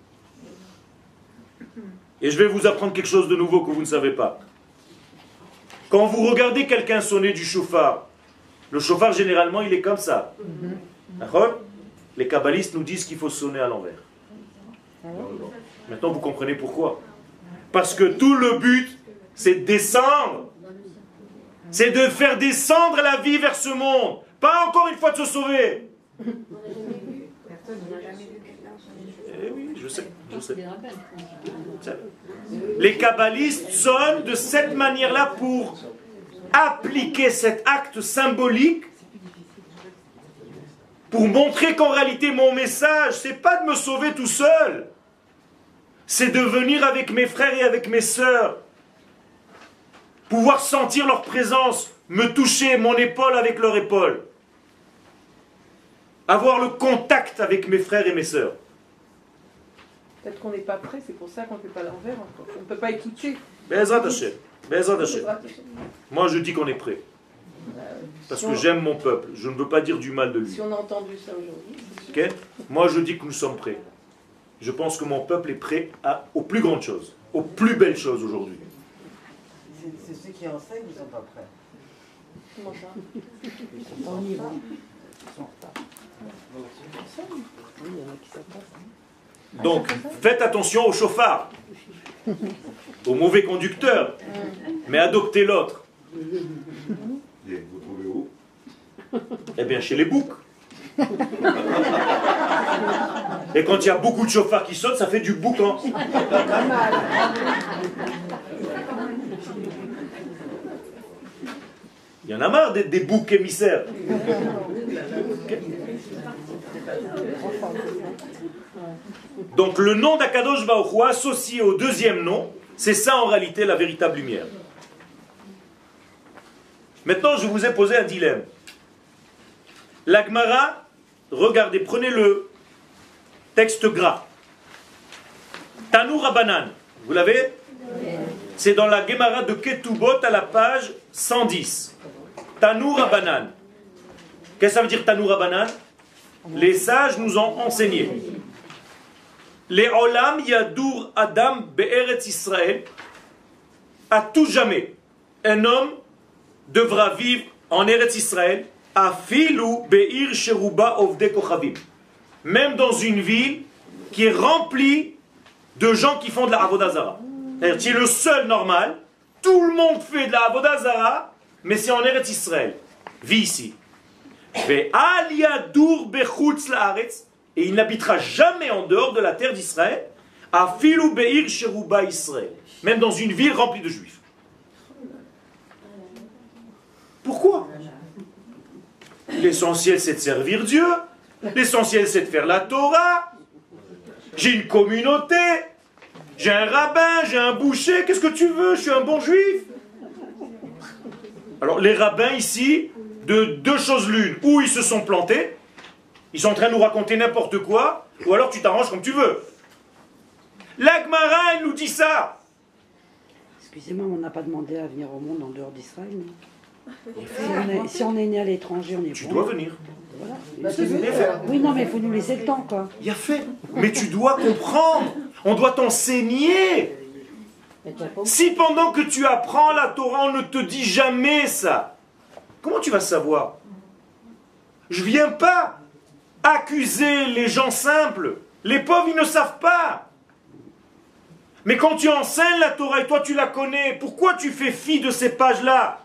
Et je vais vous apprendre quelque chose de nouveau que vous ne savez pas. Quand vous regardez quelqu'un sonner du chauffard, le chauffard généralement il est comme ça. D'accord? Les kabbalistes nous disent qu'il faut sonner à l'envers. Maintenant, vous comprenez pourquoi. Parce que tout le but, c'est de descendre. C'est de faire descendre la vie vers ce monde. Pas encore une fois de se sauver. Eh oui, je sais, je sais. Les kabbalistes sonnent de cette manière-là pour appliquer cet acte symbolique pour montrer qu'en réalité mon message, c'est pas de me sauver tout seul, c'est de venir avec mes frères et avec mes sœurs, pouvoir sentir leur présence, me toucher mon épaule avec leur épaule, avoir le contact avec mes frères et mes sœurs. Peut-être qu'on n'est pas prêt, c'est pour ça qu'on ne fait pas l'envers encore. On ne peut pas écouter. Bezrat Hashem, Bezrat Hashem. Moi je dis qu'on est prêt. Parce que j'aime mon peuple. Je ne veux pas dire du mal de lui. Si on a entendu ça aujourd'hui. c'est sûr. Ok? Moi je dis que nous sommes prêts. Je pense que mon peuple est prêt à, aux plus grandes choses, aux plus belles choses aujourd'hui. C'est ceux qui enseignent qui ne sont pas prêts. Comment ça? On y va. Ils sont en retard. Donc faites attention au chauffard, au mauvais conducteur, mais adoptez l'autre. Et vous trouvez où? Eh bien chez les boucs. Et quand il y a beaucoup de chauffards qui sautent, ça fait du boucan. Il y en a marre des, des boucs émissaires. Donc le nom d'Akadosh Baruch associé au deuxième nom, c'est ça en réalité la véritable lumière. Maintenant, je vous ai posé un dilemme. L'Agmara, regardez, prenez le texte gras. Tanou Rabanan, vous l'avez? C'est dans la Gemara de Ketubot à la page 110. Tanou Rabanan. Qu'est-ce que ça veut dire Tanou Rabanan Les sages nous ont enseigné. Les Olam Yadur Adam Be'eretz Israël, à tout jamais, un homme devra vivre en Eretz Israël, afilu be'ir sheruba ovde kochavim. Même dans une ville qui est remplie de gens qui font de la avodazara. Es le seul normal, tout le monde fait de la avodazara, mais c'est en Eretz Israël. Vis ici. Et il n'habitera jamais en dehors de la terre d'Israël, afilu be'ir sheruba Israël. Même dans une ville remplie de juifs. Pourquoi? L'essentiel c'est de servir Dieu. L'essentiel c'est de faire la Torah. J'ai une communauté. J'ai un rabbin, j'ai un boucher. Qu'est-ce que tu veux? Je suis un bon juif. Alors les rabbins ici, de deux choses l'une. Ou ils se sont plantés. Ils sont en train de nous raconter n'importe quoi. Ou alors tu t'arranges comme tu veux. L'Agmara, elle nous dit ça. Excusez-moi, on n'a pas demandé à venir au monde en dehors d'Israël. non Si on, est, si on est né à l'étranger, on est Tu bon. dois venir. Voilà. Bah. Oui, non, mais il faut nous laisser le temps, quoi. Il y a fait. Mais tu dois comprendre. On doit t'enseigner. Si pendant que tu apprends la Torah, on ne te dit jamais ça, comment tu vas savoir? Je viens pas accuser les gens simples. Les pauvres, ils ne savent pas. Mais quand tu enseignes la Torah et toi tu la connais, pourquoi tu fais fi de ces pages-là?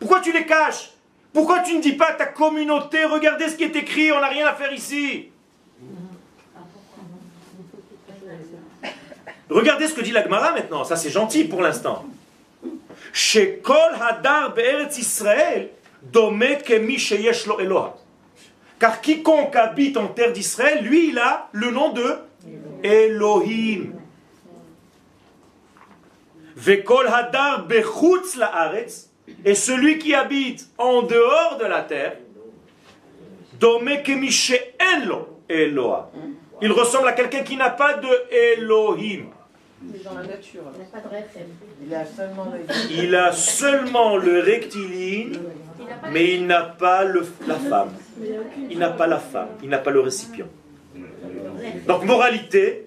Pourquoi tu les caches? Pourquoi tu ne dis pas à ta communauté, regardez ce qui est écrit, on n'a rien à faire ici? Regardez ce que dit l'Agmara maintenant, ça c'est gentil pour l'instant. Hadar Israël. Car quiconque habite en terre d'Israël, lui il a le nom de Elohim. Vekol Hadar Bechutz Laaretz, et celui qui habite en dehors de la terre. Il ressemble à quelqu'un qui n'a pas de Elohim. Mais dans la nature. alors. Il n'a pas de rêve. Il a seulement le Il a seulement le rectiligne, mais il n'a pas le- la femme. Il n'a pas la femme, il n'a pas le récipient. Donc, moralité,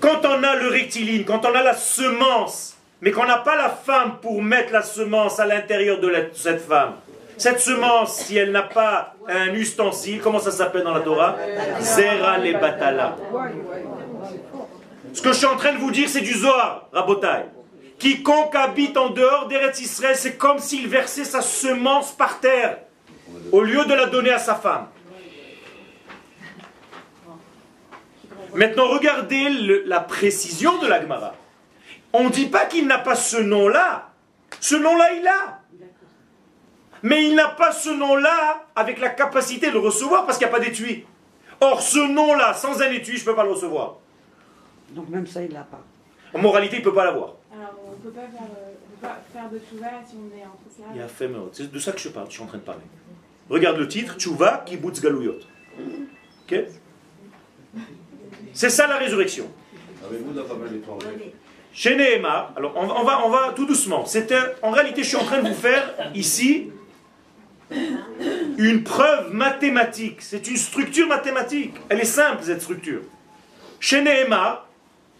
quand on a le rectiligne, quand on a la semence, mais qu'on n'a pas la femme pour mettre la semence à l'intérieur de la- cette femme, Cette semence, si elle n'a pas un ustensile, comment ça s'appelle dans la Torah? Zera le batala. Ce que je suis en train de vous dire, c'est du Zohar, Rabotai. Quiconque habite en dehors d'Eretz Israël, c'est comme s'il versait sa semence par terre, au lieu de la donner à sa femme. Maintenant, regardez la précision de la Gemara. On ne dit pas qu'il n'a pas ce nom-là. Ce nom-là, il a. Mais il n'a pas ce nom-là avec la capacité de le recevoir parce qu'il n'y a pas d'étui. Or, ce nom-là, sans un étui, je ne peux pas le recevoir. Donc même ça, il l'a pas. En moralité, il ne peut pas l'avoir. Alors, on peut pas faire, euh, on peut pas faire de tchouva si on est en Il y a. C'est de ça que je parle, je suis en train de parler. Regarde le titre, Tchouva Kibbutz Galouyot. Ok? C'est ça la résurrection. Chez Nehemar, alors on, on va, on va tout doucement. C'était, en réalité, je suis en train de vous faire ici une preuve mathématique. C'est une structure mathématique. Elle est simple, cette structure. Chez Nehemar,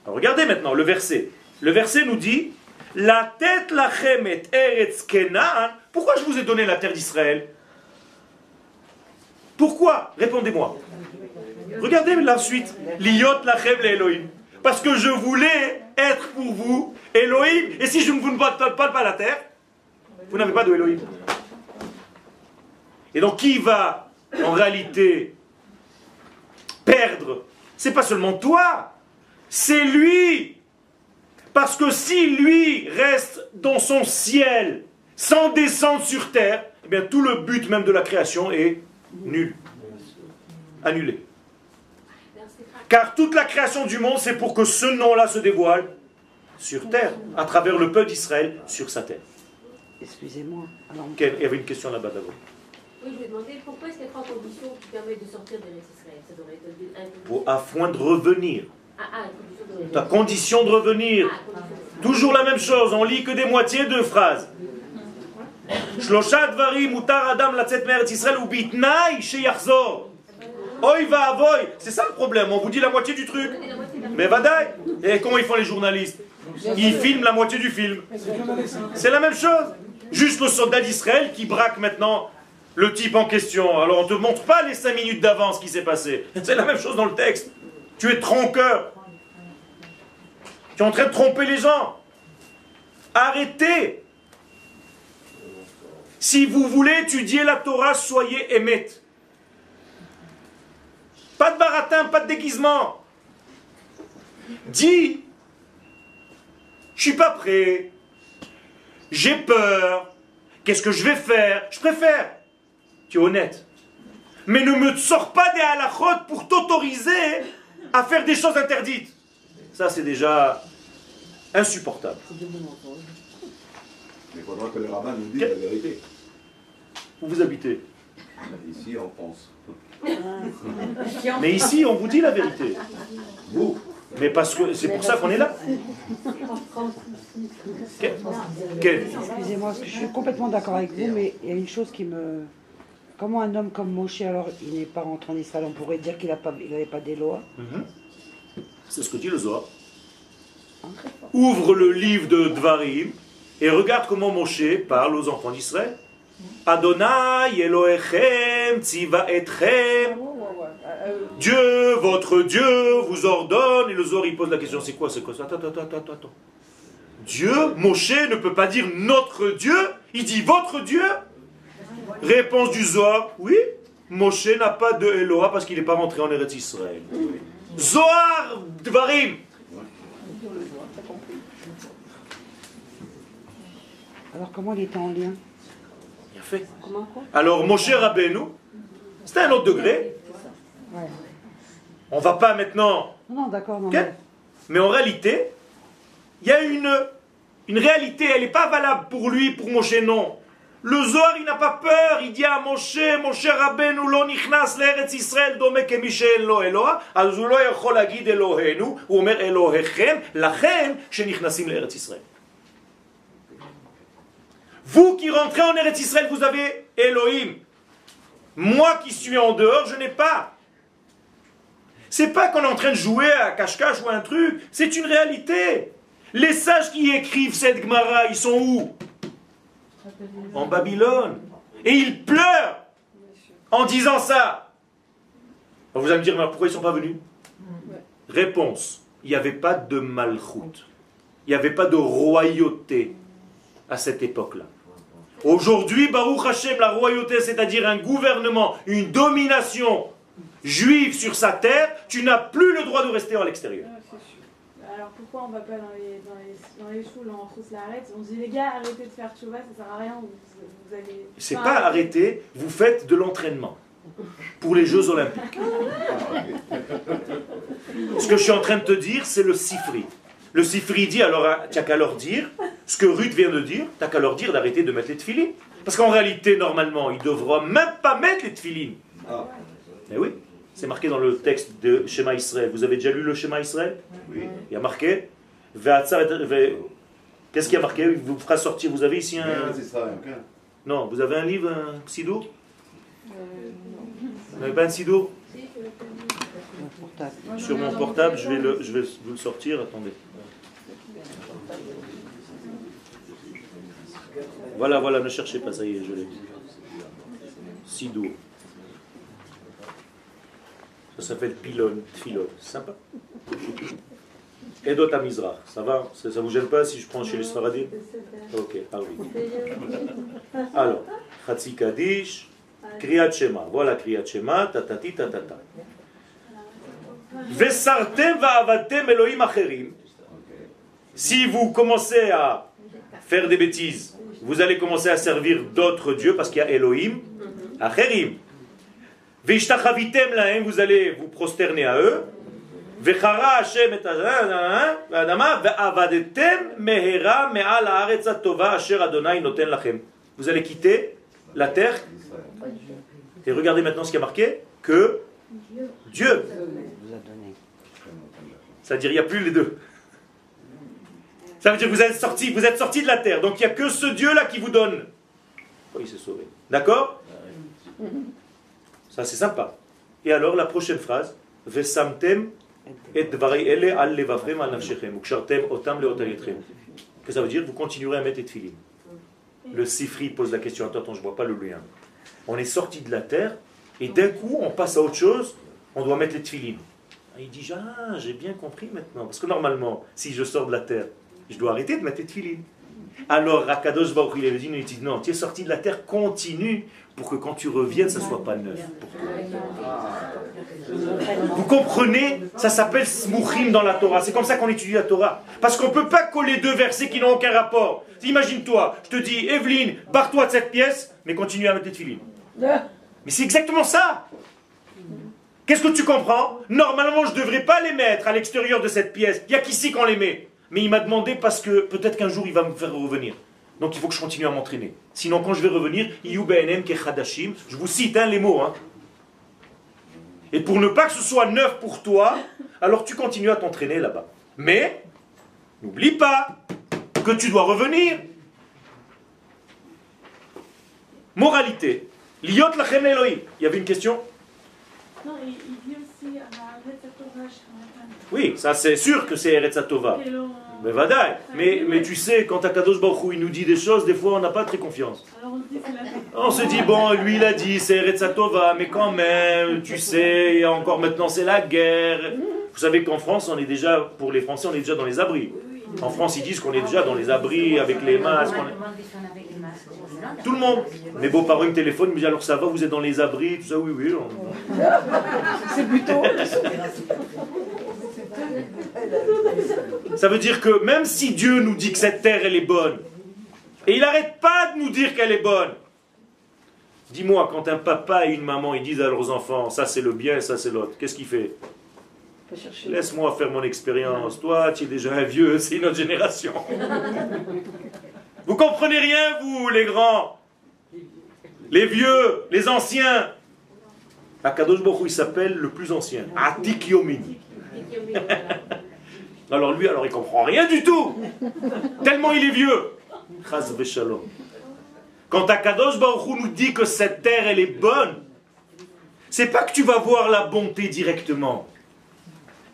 regardez maintenant le verset. Le verset nous dit La tête lachem et eretz Kenaan. Pourquoi je vous ai donné la terre d'Israël? Pourquoi? Répondez-moi. Regardez la suite. Liot lachem le Elohim. Parce que je voulais être pour vous Elohim. Et si je ne vous ne pas, pas la terre, vous n'avez pas de Elohim. Et donc qui va en réalité perdre? C'est pas seulement toi, c'est lui. Parce que si lui reste dans son ciel sans descendre sur terre, eh bien tout le but même de la création est nul, annulé. Car toute la création du monde, c'est pour que ce nom-là se dévoile sur terre, à travers le peuple d'Israël, sur sa terre. Excusez-moi. Alors, Il y avait une question là-bas d'abord. Oui, je vais demander pourquoi est-ce qu'il y a trois conditions qui permettent de sortir de Israël Ça devrait être un Pour, afin de revenir. Ta condition de revenir. Toujours la même chose, on lit que des moitiés de phrases. C'est ça le problème, on vous dit la moitié du truc. Mais vadaï Et eh, comment ils font les journalistes? Ils filment la moitié du film. C'est la même chose. Juste le soldat d'Israël qui braque maintenant le type en question. Alors on ne te montre pas les 5 minutes d'avance qui s'est passé. C'est la même chose dans le texte. Tu es trompeur. Tu es en train de tromper les gens. Arrêtez. Si vous voulez étudier la Torah, soyez émette. Pas de baratin, pas de déguisement. Dis, je suis pas prêt, j'ai peur, qu'est-ce que je vais faire? Je préfère. Tu es honnête. Mais ne me sors pas des halakhot pour t'autoriser à faire des choses interdites. Ça, c'est déjà insupportable. Mais il faudra que les rabbins nous disent la vérité. Où vous habitez? Ici en France. Mais ici, on vous dit la vérité. Vous Mais parce que c'est pour ça qu'on est là. Excusez-moi, parce que je suis complètement d'accord avec vous, mais il y a une chose qui me... Comment un homme comme Moshe, alors, il n'est pas rentré en Israël On pourrait dire qu'il n'avait pas d'Eloa. Mhm. C'est ce que dit le Zohar. Ouvre le livre de Dvarim et regarde comment Moshe parle aux enfants d'Israël. Adonai Elohechem tziva etchem. Ouais. Euh, Dieu, votre Dieu, vous ordonne. Et le Zohar, il pose la question, c'est quoi, c'est quoi ça? Attends, attends, attends, attends. Dieu, Moshe ne peut pas dire notre Dieu, il dit votre Dieu. Réponse du Zohar, oui, Moshe n'a pas de Eloah parce qu'il n'est pas rentré en Eretz Israël. Zohar Dvarim. Alors comment il était en lien? Bien fait. Comment quoi? Alors Moshe Rabbeinu, c'était un autre degré. Ouais. On va pas maintenant Non, d'accord, non. Ok. mais- Mais en réalité, il y a une, une réalité, elle n'est pas valable pour lui, pour Moshe, non. Le Zohar, il n'a pas peur, il dit à Moshe, Moshe Rabbeinu lo nichnas לארץ ישראל דומה כמי שאין לו אלוה, אז הוא לא יכול להגיד אלוהינו, הוא אומר אלוהיכם, לכן שנכנסים לארץ ישראל. Vous qui rentrez en Eretz Israël, vous avez Elohim. Moi qui suis en dehors, je n'ai pas. C'est pas qu'on est en train de jouer à cache-cache ou un truc, c'est une réalité. Les sages qui écrivent cette Gemara, ils sont où En Babylone. Et ils pleurent en disant ça. Vous allez me dire, mais pourquoi ils ne sont pas venus? Réponse, il n'y avait pas de malchoute. Il n'y avait pas de royauté à cette époque-là. Aujourd'hui, Baruch Hashem, la royauté, c'est-à-dire un gouvernement, une domination juive sur sa terre, tu n'as plus le droit de rester à l'extérieur. Alors pourquoi on va pas dans les, dans les, dans les choules, on trousse l'arrête On dit les gars, arrêtez de faire chouva, ça sert à rien, vous, vous allez... C'est Enfin, pas arrêter, vous faites de l'entraînement pour les Jeux Olympiques. Ce que je suis en train de te dire, c'est le sifri. Le sifri dit alors, tu n'as qu'à leur dire, ce que Ruth vient de dire, tu n'as qu'à leur dire d'arrêter de mettre les tefilines. Parce qu'en réalité, normalement, ils ne devraient même pas mettre les tefilines. Ah, Mais oui, c'est marqué dans le texte de Shema Israël. Vous avez déjà lu le Shema Israël oui. Il y a marqué Qu'est-ce qu'il y a marqué? Il vous fera sortir. Vous avez ici un. Non, vous avez un livre, un sidour Euh, Vous n'avez pas un sidour Si, tu veux pas dire. Mon portable. moi, j'en Sur mon portable, je vais, le, je vais vous le sortir. Attendez. Voilà, voilà, ne cherchez pas, ça y est, je l'ai. Sidour. Ça s'appelle pylône, philone. Sympa. Edot Amizrach, ça va Ça ça vous gêne pas si je prends chez les Sfaradim Ok, ah oui. Alors, Chatzi Kaddish, Kriyat Shema. Voilà Kriyat Shema, tatati tatata. Vesartem va'avatem Elohim acherim. Si vous commencez à faire des bêtises, vous allez commencer à servir d'autres dieux parce qu'il y a Elohim, acherim. Vous allez vous prosterner à eux. Vous allez quitter la terre. Et regardez maintenant ce qui a marqué que Dieu, c'est-à-dire il n'y a plus les deux. Ça veut dire que vous êtes sortis, vous êtes sortis de la terre. Donc il n'y a que ce Dieu-là qui vous donne. Il s'est sauvé? D'accord? C'est sympa. Et alors la prochaine phrase, Vesamtem et ukshartem otam que ça veut dire Vous continuerez à mettre les tefilines. Le Sifri pose la question, attends, attends, je vois pas le lien. On est sorti de la terre et d'un coup on passe à autre chose, on doit mettre les tefilines. Il dit, ah, j'ai bien compris maintenant. Parce que normalement, si je sors de la terre, je dois arrêter de mettre les tefilines. Alors, Akadosh Baruch il dit, non, tu es sorti de la terre, continue pour que quand tu reviennes, ça ne soit pas neuf. pour toi. Vous comprenez? Ça s'appelle Smuchim dans la Torah. C'est comme ça qu'on étudie la Torah. Parce qu'on ne peut pas coller deux versets qui n'ont aucun rapport. Imagine-toi, je te dis, Evelyne, barre-toi de cette pièce, mais continue à mettre tes tefilines. Mais c'est exactement ça. Qu'est-ce que tu comprends? Normalement, je ne devrais pas les mettre à l'extérieur de cette pièce. Il n'y a qu'ici qu'on les met. Mais il m'a demandé parce que peut-être qu'un jour, il va me faire revenir. Donc il faut que je continue à m'entraîner. Sinon, quand je vais revenir, je vous cite hein, les mots. hein. Et pour ne pas que ce soit neuf pour toi, alors tu continues à t'entraîner là-bas. Mais, n'oublie pas que tu dois revenir. Moralité. Liot lachem Elohim. Il y avait une question? Non, il, dit aussi à la Torah, je Oui, ça c'est sûr que c'est Eretz Tova. Mais vadaï. Mais, mais tu sais, quand Akadosh Baruch Hu, il nous dit des choses, des fois on n'a pas très confiance. Alors on se dit c'est la On se dit, bon, lui il a dit, c'est Eretz Tova, mais quand même, tu sais, et encore maintenant c'est la guerre. Vous savez qu'en France, on est déjà, pour les Français, on est déjà dans les abris. En France, ils disent qu'on est déjà dans les abris avec les masques. est- Tout le monde. Mes beaux-parents me téléphonent, ils me disent alors ça va, vous êtes dans les abris, tout ça, oui, oui. on- C'est plutôt. Ça veut dire que même si Dieu nous dit que cette terre, elle est bonne, et il n'arrête pas de nous dire qu'elle est bonne, dis-moi, quand un papa et une maman, ils disent à leurs enfants, ça c'est le bien, ça c'est l'autre, qu'est-ce qu'il fait? Laisse-moi faire mon expérience, toi tu es déjà un vieux, c'est une autre génération. Vous comprenez rien, vous, les grands? Les vieux, les anciens? Akadosh Baruch il s'appelle le plus ancien, Atik. Alors lui, alors il comprend rien du tout. Tellement il est vieux. Quand Akadosh Baruch Hu nous dit que cette terre, elle est bonne, c'est pas que tu vas voir la bonté directement.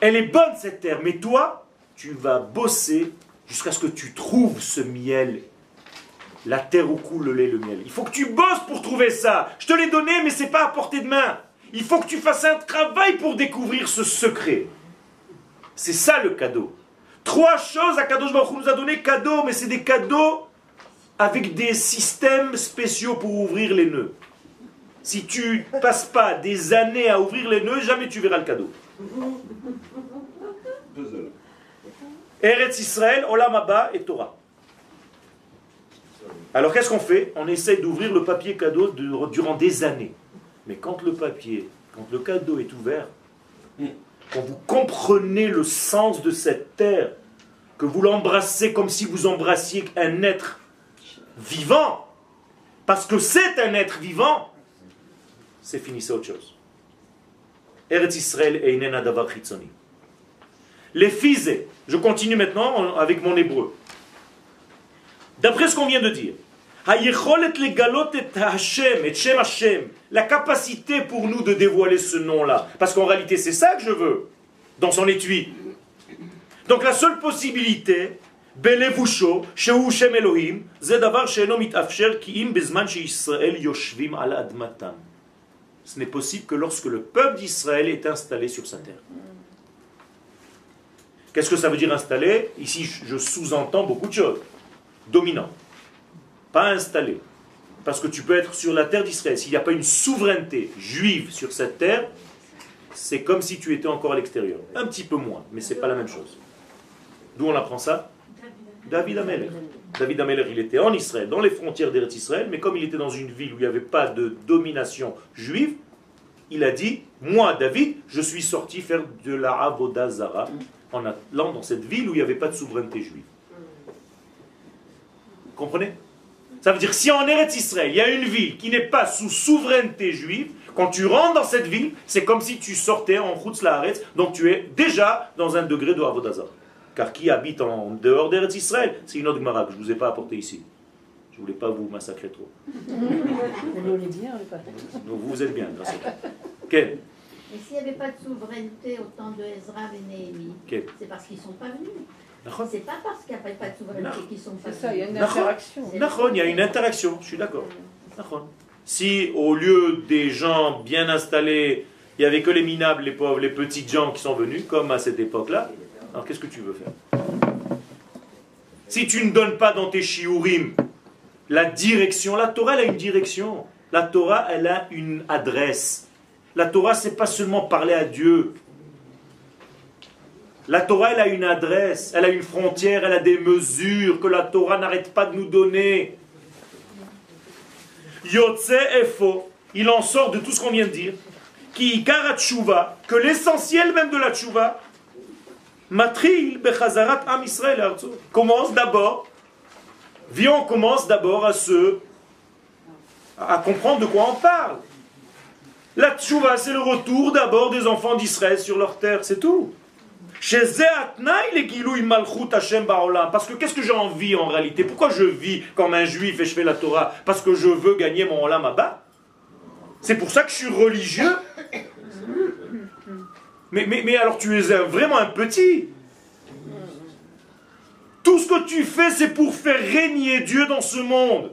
Elle est bonne cette terre, mais toi, tu vas bosser jusqu'à ce que tu trouves ce miel la terre où coule le lait le miel. Il faut que tu bosses pour trouver ça. Je te l'ai donné, mais c'est pas à portée de main. Il faut que tu fasses un travail pour découvrir ce secret. C'est ça le cadeau. Trois choses à Kadosh Baruch Hu nous a donné cadeaux, mais c'est des cadeaux avec des systèmes spéciaux pour ouvrir les nœuds. Si tu passes pas des années à ouvrir les nœuds, jamais tu verras le cadeau. Eretz Israël, Olam Abba et Torah. Alors qu'est-ce qu'on fait? On essaye d'ouvrir le papier cadeau de- durant des années. Mais quand le papier, quand le cadeau est ouvert, quand vous comprenez le sens de cette terre, que vous l'embrassez comme si vous embrassiez un être vivant, parce que c'est un être vivant, c'est fini, c'est autre chose. Eretz Israël Davar. Les fils, je continue maintenant en- avec mon hébreu. D'après ce qu'on vient de dire, la capacité pour nous de dévoiler ce nom-là. Parce qu'en réalité, c'est ça que je veux dans son étui. Donc la seule possibilité, ce n'est possible que lorsque le peuple d'Israël est installé sur sa terre. Qu'est-ce que ça veut dire installer Ici, je sous-entends beaucoup de choses. Dominant. Pas installé. Parce que tu peux être sur la terre d'Israël. S'il n'y a pas une souveraineté juive sur cette terre, c'est comme si tu étais encore à l'extérieur. Un petit peu moins, mais c'est pas la même chose. D'où on apprend ça? David Amelech. David Amelech, il était en Israël, dans les frontières d'Eretz Israël, mais comme il était dans une ville où il n'y avait pas de domination juive, il a dit Moi, David, je suis sorti faire de la Avodazara en allant dans cette ville où il n'y avait pas de souveraineté juive. Comprenez? Ça veut dire si en Eretz Israël, il y a une ville qui n'est pas sous souveraineté juive, quand tu rentres dans cette ville, c'est comme si tu sortais en Chutz Laaretz, donc tu es déjà dans un degré de Avodazara. Car qui habite en dehors d'Eretz Israël? C'est une autre Gemara que je ne vous ai pas apportée ici. Je ne voulais pas vous massacrer trop. Pas. Donc vous êtes bien, grâce à Dieu. Mais s'il n'y avait pas de souveraineté au temps de Ezra et Néhémie, Quel c'est parce qu'ils ne sont pas venus. C'est pas parce qu'il n'y a pas de souveraineté qu'ils sont pas C'est ça, il y a une interaction. Nahon, il y a une interaction, je suis d'accord. Nahon. Si au lieu des gens bien installés, il n'y avait que les minables, les pauvres, les petites gens qui sont venus, comme à cette époque-là, alors qu'est-ce que tu veux faire? Si tu ne donnes pas dans tes shiurim la direction, la Torah elle a une direction, la Torah elle a une adresse. La Torah c'est pas seulement parler à Dieu. La Torah elle a une adresse, elle a une frontière, elle a des mesures que la Torah n'arrête pas de nous donner. Yotze Efo, il en sort de tout ce qu'on vient de dire, qui tshuva, que l'essentiel même de la tshuva, matril bechazarat am Israël commence d'abord, viens commence d'abord à se, à comprendre de quoi on parle. La tshuva, c'est le retour d'abord des enfants d'Israël sur leur terre, c'est tout. Parce que qu'est-ce que j'ai envie en réalité? Pourquoi je vis comme un juif et je fais la Torah? Parce que je veux gagner mon Olam Abba C'est pour ça que je suis religieux mais, mais, mais alors tu es vraiment un petit Tout ce que tu fais, c'est pour faire régner Dieu dans ce monde.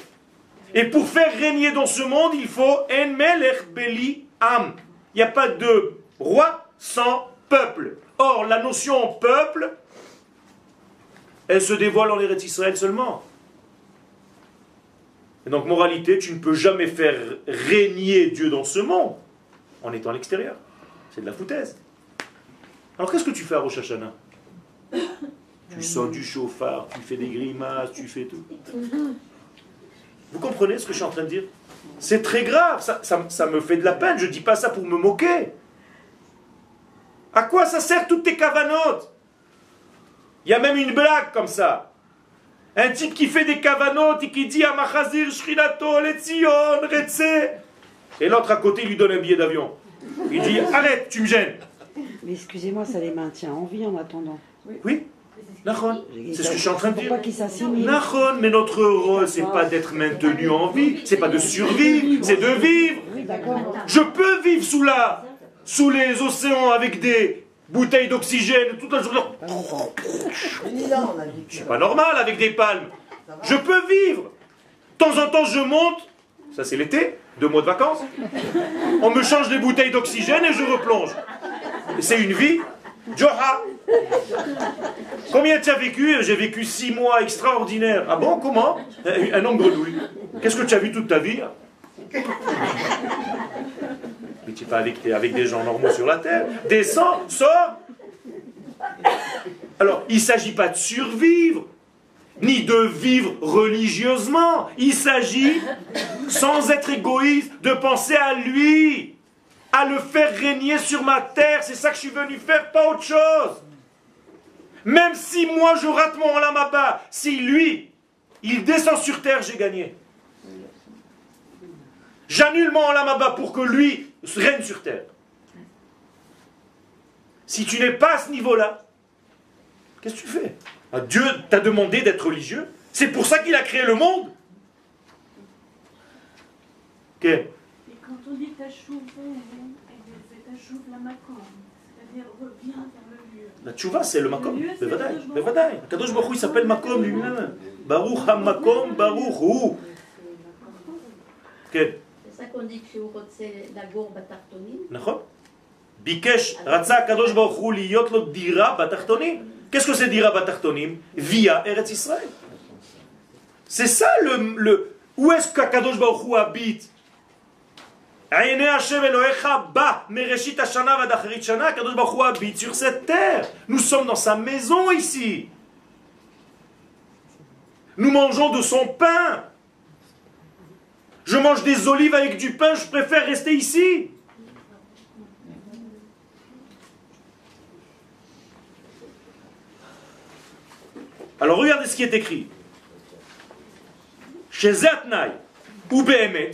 Et pour faire régner dans ce monde, il faut En Melech Beli Am. Il n'y a pas de roi sans peuple. Or, la notion peuple, elle se dévoile en Eretz Israël seulement. Et donc, moralité, tu ne peux jamais faire régner Dieu dans ce monde en étant à l'extérieur. C'est de la foutaise. Alors, qu'est-ce que tu fais à Rosh Hashanah? Tu sors du chauffard, tu fais des grimaces, tu fais tout. Vous comprenez ce que je suis en train de dire? C'est très grave, ça, ça- ça me fait de la peine, je ne dis pas ça pour me moquer. À quoi ça sert toutes tes cavanotes? Il y a même une blague comme ça. Un type qui fait des cavanotes et qui dit à Machazir, Shrinato, Letzion, Retse. Et l'autre à côté lui donne un billet d'avion. Il dit Arrête, tu me gênes. Mais excusez-moi, ça les maintient en vie en attendant. Oui, Nahon. C'est ce que je suis en train de dire. Nahon, mais notre rôle, c'est pas d'être maintenu en vie, c'est pas de survivre, c'est de vivre. Je peux vivre sous la, sous les océans avec des bouteilles d'oxygène toute la journée. C'est pas normal avec des palmes. Je peux vivre. De temps en temps, je monte, ça c'est l'été, deux mois de vacances, on me change les bouteilles d'oxygène et je replonge. C'est une vie. Joha Combien tu as vécu? J'ai vécu six mois extraordinaires. Ah bon, comment? Un homme grenouille. Qu'est-ce que tu as vu toute ta vie? Mais tu n'es pas avec, des gens normaux sur la terre. Descends, sors. Alors, il ne s'agit pas de survivre, ni de vivre religieusement. Il s'agit, sans être égoïste, de penser à lui, à le faire régner sur ma terre. C'est ça que je suis venu faire, pas autre chose. Même si moi je rate mon lamaba, si lui, il descend sur terre, j'ai gagné. J'annule mon lamaba pour que lui règne sur terre. Si tu n'es pas à ce niveau-là, qu'est-ce que tu fais? Ah, Dieu t'a demandé d'être religieux. C'est pour ça qu'il a créé le monde. Ok. Et quand on dit tachouv, c'est tachouv la makom, c'est-à-dire reviens vers le lieu. La tchouva, c'est le makom. Bevadaï. Kadosh Baruch il s'appelle makom lui-même. Baruch ha-makom, baruch hu. C'est ça qu'on dit que chez la gourbe batartonim. נכון. ביקש, רצה הקדוש ברוך הוא להיות לו דירה בתחתונים. Qu'est-ce que c'est dira batartonim Via Eretz Israël. C'est ça le, le où est-ce qu'Akadosh Baruch Hu habite habite sur cette terre. Nous sommes dans sa maison ici. Nous mangeons de son pain. Je mange des olives avec du pain, je préfère rester ici. Alors regardez ce qui est écrit. Chez Zatnaï ou Behemet.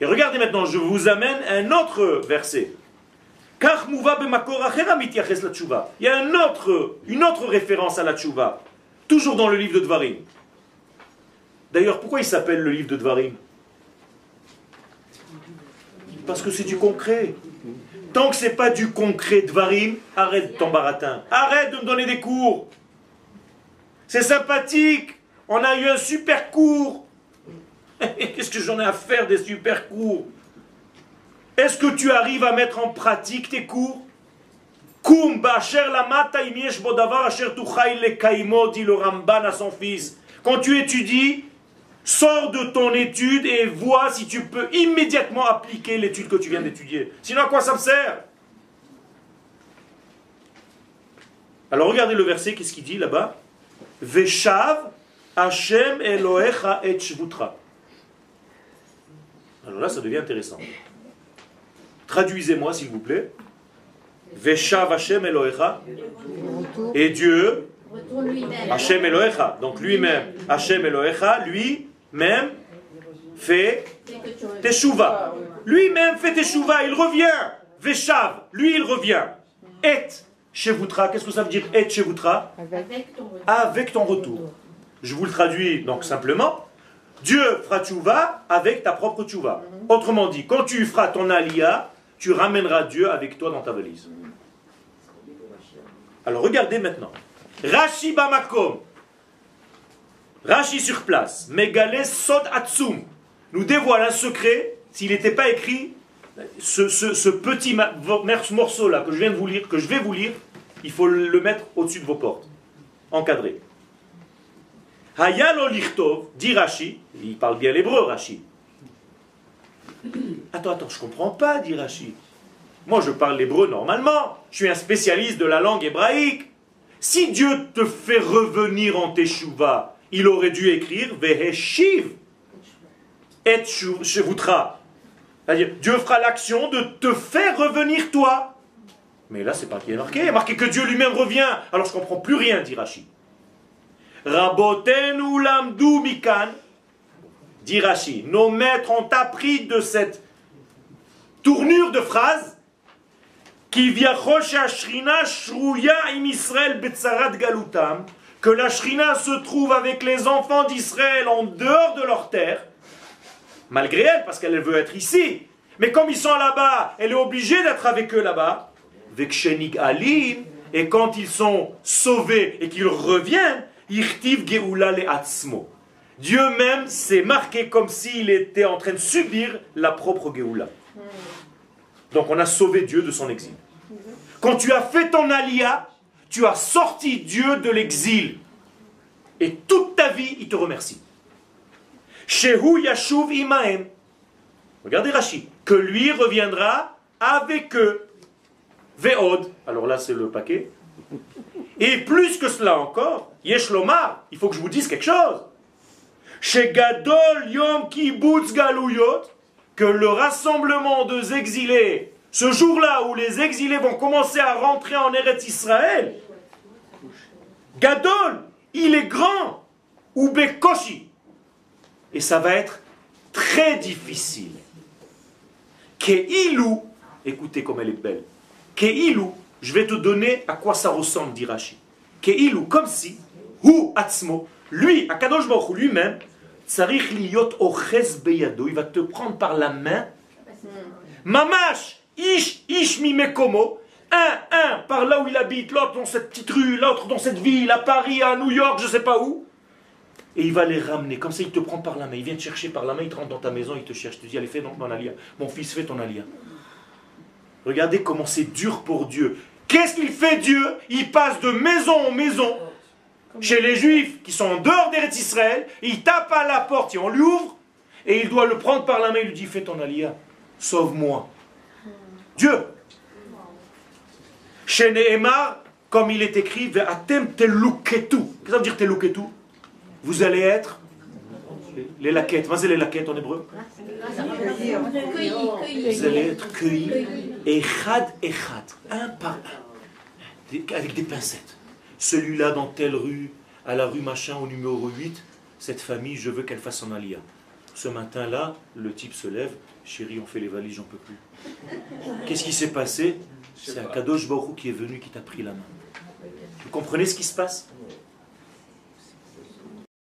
Et regardez maintenant, je vous amène un autre verset. Il y a un autre, une autre référence à la tchouva, toujours dans le livre de Dvarim. D'ailleurs, pourquoi il s'appelle le livre de Dvarim? Parce que c'est du concret. Tant que c'est pas du concret Dvarim, arrête ton baratin. Arrête de me donner des cours. C'est sympathique. On a eu un super cours. Qu'est-ce que j'en ai à faire des super cours? Est-ce que tu arrives à mettre en pratique tes cours? Dit le Ramban à son fils. Quand tu étudies, sors de ton étude et vois si tu peux immédiatement appliquer l'étude que tu viens d'étudier. Sinon, à quoi ça me sert? Alors regardez le verset, qu'est-ce qu'il dit là-bas? Veshav Hashem Elohecha et Shvutra. Alors là, ça devient intéressant. Traduisez-moi, s'il vous plaît. Veshav Hashem Elohecha. Et Dieu. Hashem Elohecha. Donc lui-même. Hashem Elohecha, lui-même fait Teshuva. Lui-même fait Teshuva. Il revient. Veshav. Lui, il revient. Et Shevutra, qu'est-ce que ça veut dire et Shevutra? Avec ton retour. Je vous le traduis donc simplement. Dieu fera tchouva avec ta propre tchouva. Autrement dit, quand tu feras ton alia, tu ramèneras Dieu avec toi dans ta valise. Alors regardez maintenant. Rashi Bamakom. Rashi sur place. Megale Sod Atsum. Nous dévoile un secret, s'il n'était pas écrit, ce, petit morceau-là que je viens de vous lire, que je vais vous lire, il faut le mettre au-dessus de vos portes, encadré. Hayalo lichtov, dit Rashi, il parle bien l'hébreu, Rashi. Attends, attends, je comprends pas, dit Rashi. Moi, je parle l'hébreu normalement. Je suis un spécialiste de la langue hébraïque. Si Dieu te fait revenir en Teshuvah, il aurait dû écrire Veheshiv et Shevutra. C'est-à-dire, Dieu fera l'action de te faire revenir toi. Mais là, c'est pas qui est marqué. Il est marqué que Dieu lui-même revient. Alors je comprends plus rien, dit Rashi. Rabotenu lamdu mikan, dit Rashi. Nos maîtres ont appris de cette tournure de phrase qui via Shrina Shruya im Israël betzarat galutam que la Shrina se trouve avec les enfants d'Israël en dehors de leur terre malgré elle, parce qu'elle veut être ici. Mais comme ils sont là-bas, elle est obligée d'être avec eux là-bas. Alim, et quand ils sont sauvés et qu'ils reviennent, Irtiv Geoula le Atzmo. Dieu même s'est marqué comme s'il était en train de subir la propre Géoula. Donc on a sauvé Dieu de son exil. Quand tu as fait ton alia, tu as sorti Dieu de l'exil. Et toute ta vie, il te remercie. Shehu Yashuv Imaem. Regardez Rachid. Que lui reviendra avec eux. Ve'od. Alors là, c'est le paquet. Et plus que cela encore, Yeshlomar, il faut que je vous dise quelque chose. Chez Gadol Yom Kibbutz Galuyot, que le rassemblement des exilés, ce jour-là où les exilés vont commencer à rentrer en Eretz Israël, Gadol, il est grand, ou Bekoshi. Et ça va être très difficile. Keilou, écoutez comme elle est belle. Keilou, je vais te donner à quoi ça ressemble, dit Rashi. Keilou, comme si, Hu Atzmo, lui, Akadosh Baruch lui-même, Tsarich liyot ochez beyado, il va te prendre par la main. Mamash, ish, ish mi mekomo, un, un, par là où il habite, l'autre dans cette petite rue, l'autre dans cette ville, à Paris, à New York, je sais pas où. Et il va les ramener. Comme ça, il te prend par la main. Il vient te chercher par la main, il te rentre dans ta maison, il te cherche. Il te allez, fais ton alia. Mon fils, fais ton alia. Regardez comment c'est dur pour Dieu. Qu'est-ce qu'il fait Dieu? Il passe de maison en maison chez les Juifs qui sont en dehors d'Eretz Israël. Il tape à la porte et on lui ouvre. Et il doit le prendre par la main. Il lui dit Fais ton alia. Sauve-moi. Dieu. Chez Nehemar, comme il est écrit Ve'atem. Qu'est-ce que ça veut dire Vous allez être les laquettes. Vas-y, les laquettes en hébreu. Vous allez être cueillis. Echad, echad. Un par un. Avec des pincettes. Celui-là dans telle rue, à la rue machin au numéro 8, cette famille, je veux qu'elle fasse son alia. Ce matin-là, le type se lève, chérie, on fait les valises, j'en peux plus. Qu'est-ce qui s'est passé? C'est un Kadosh Baruch qui est venu, qui t'a pris la main. Vous comprenez ce qui se passe?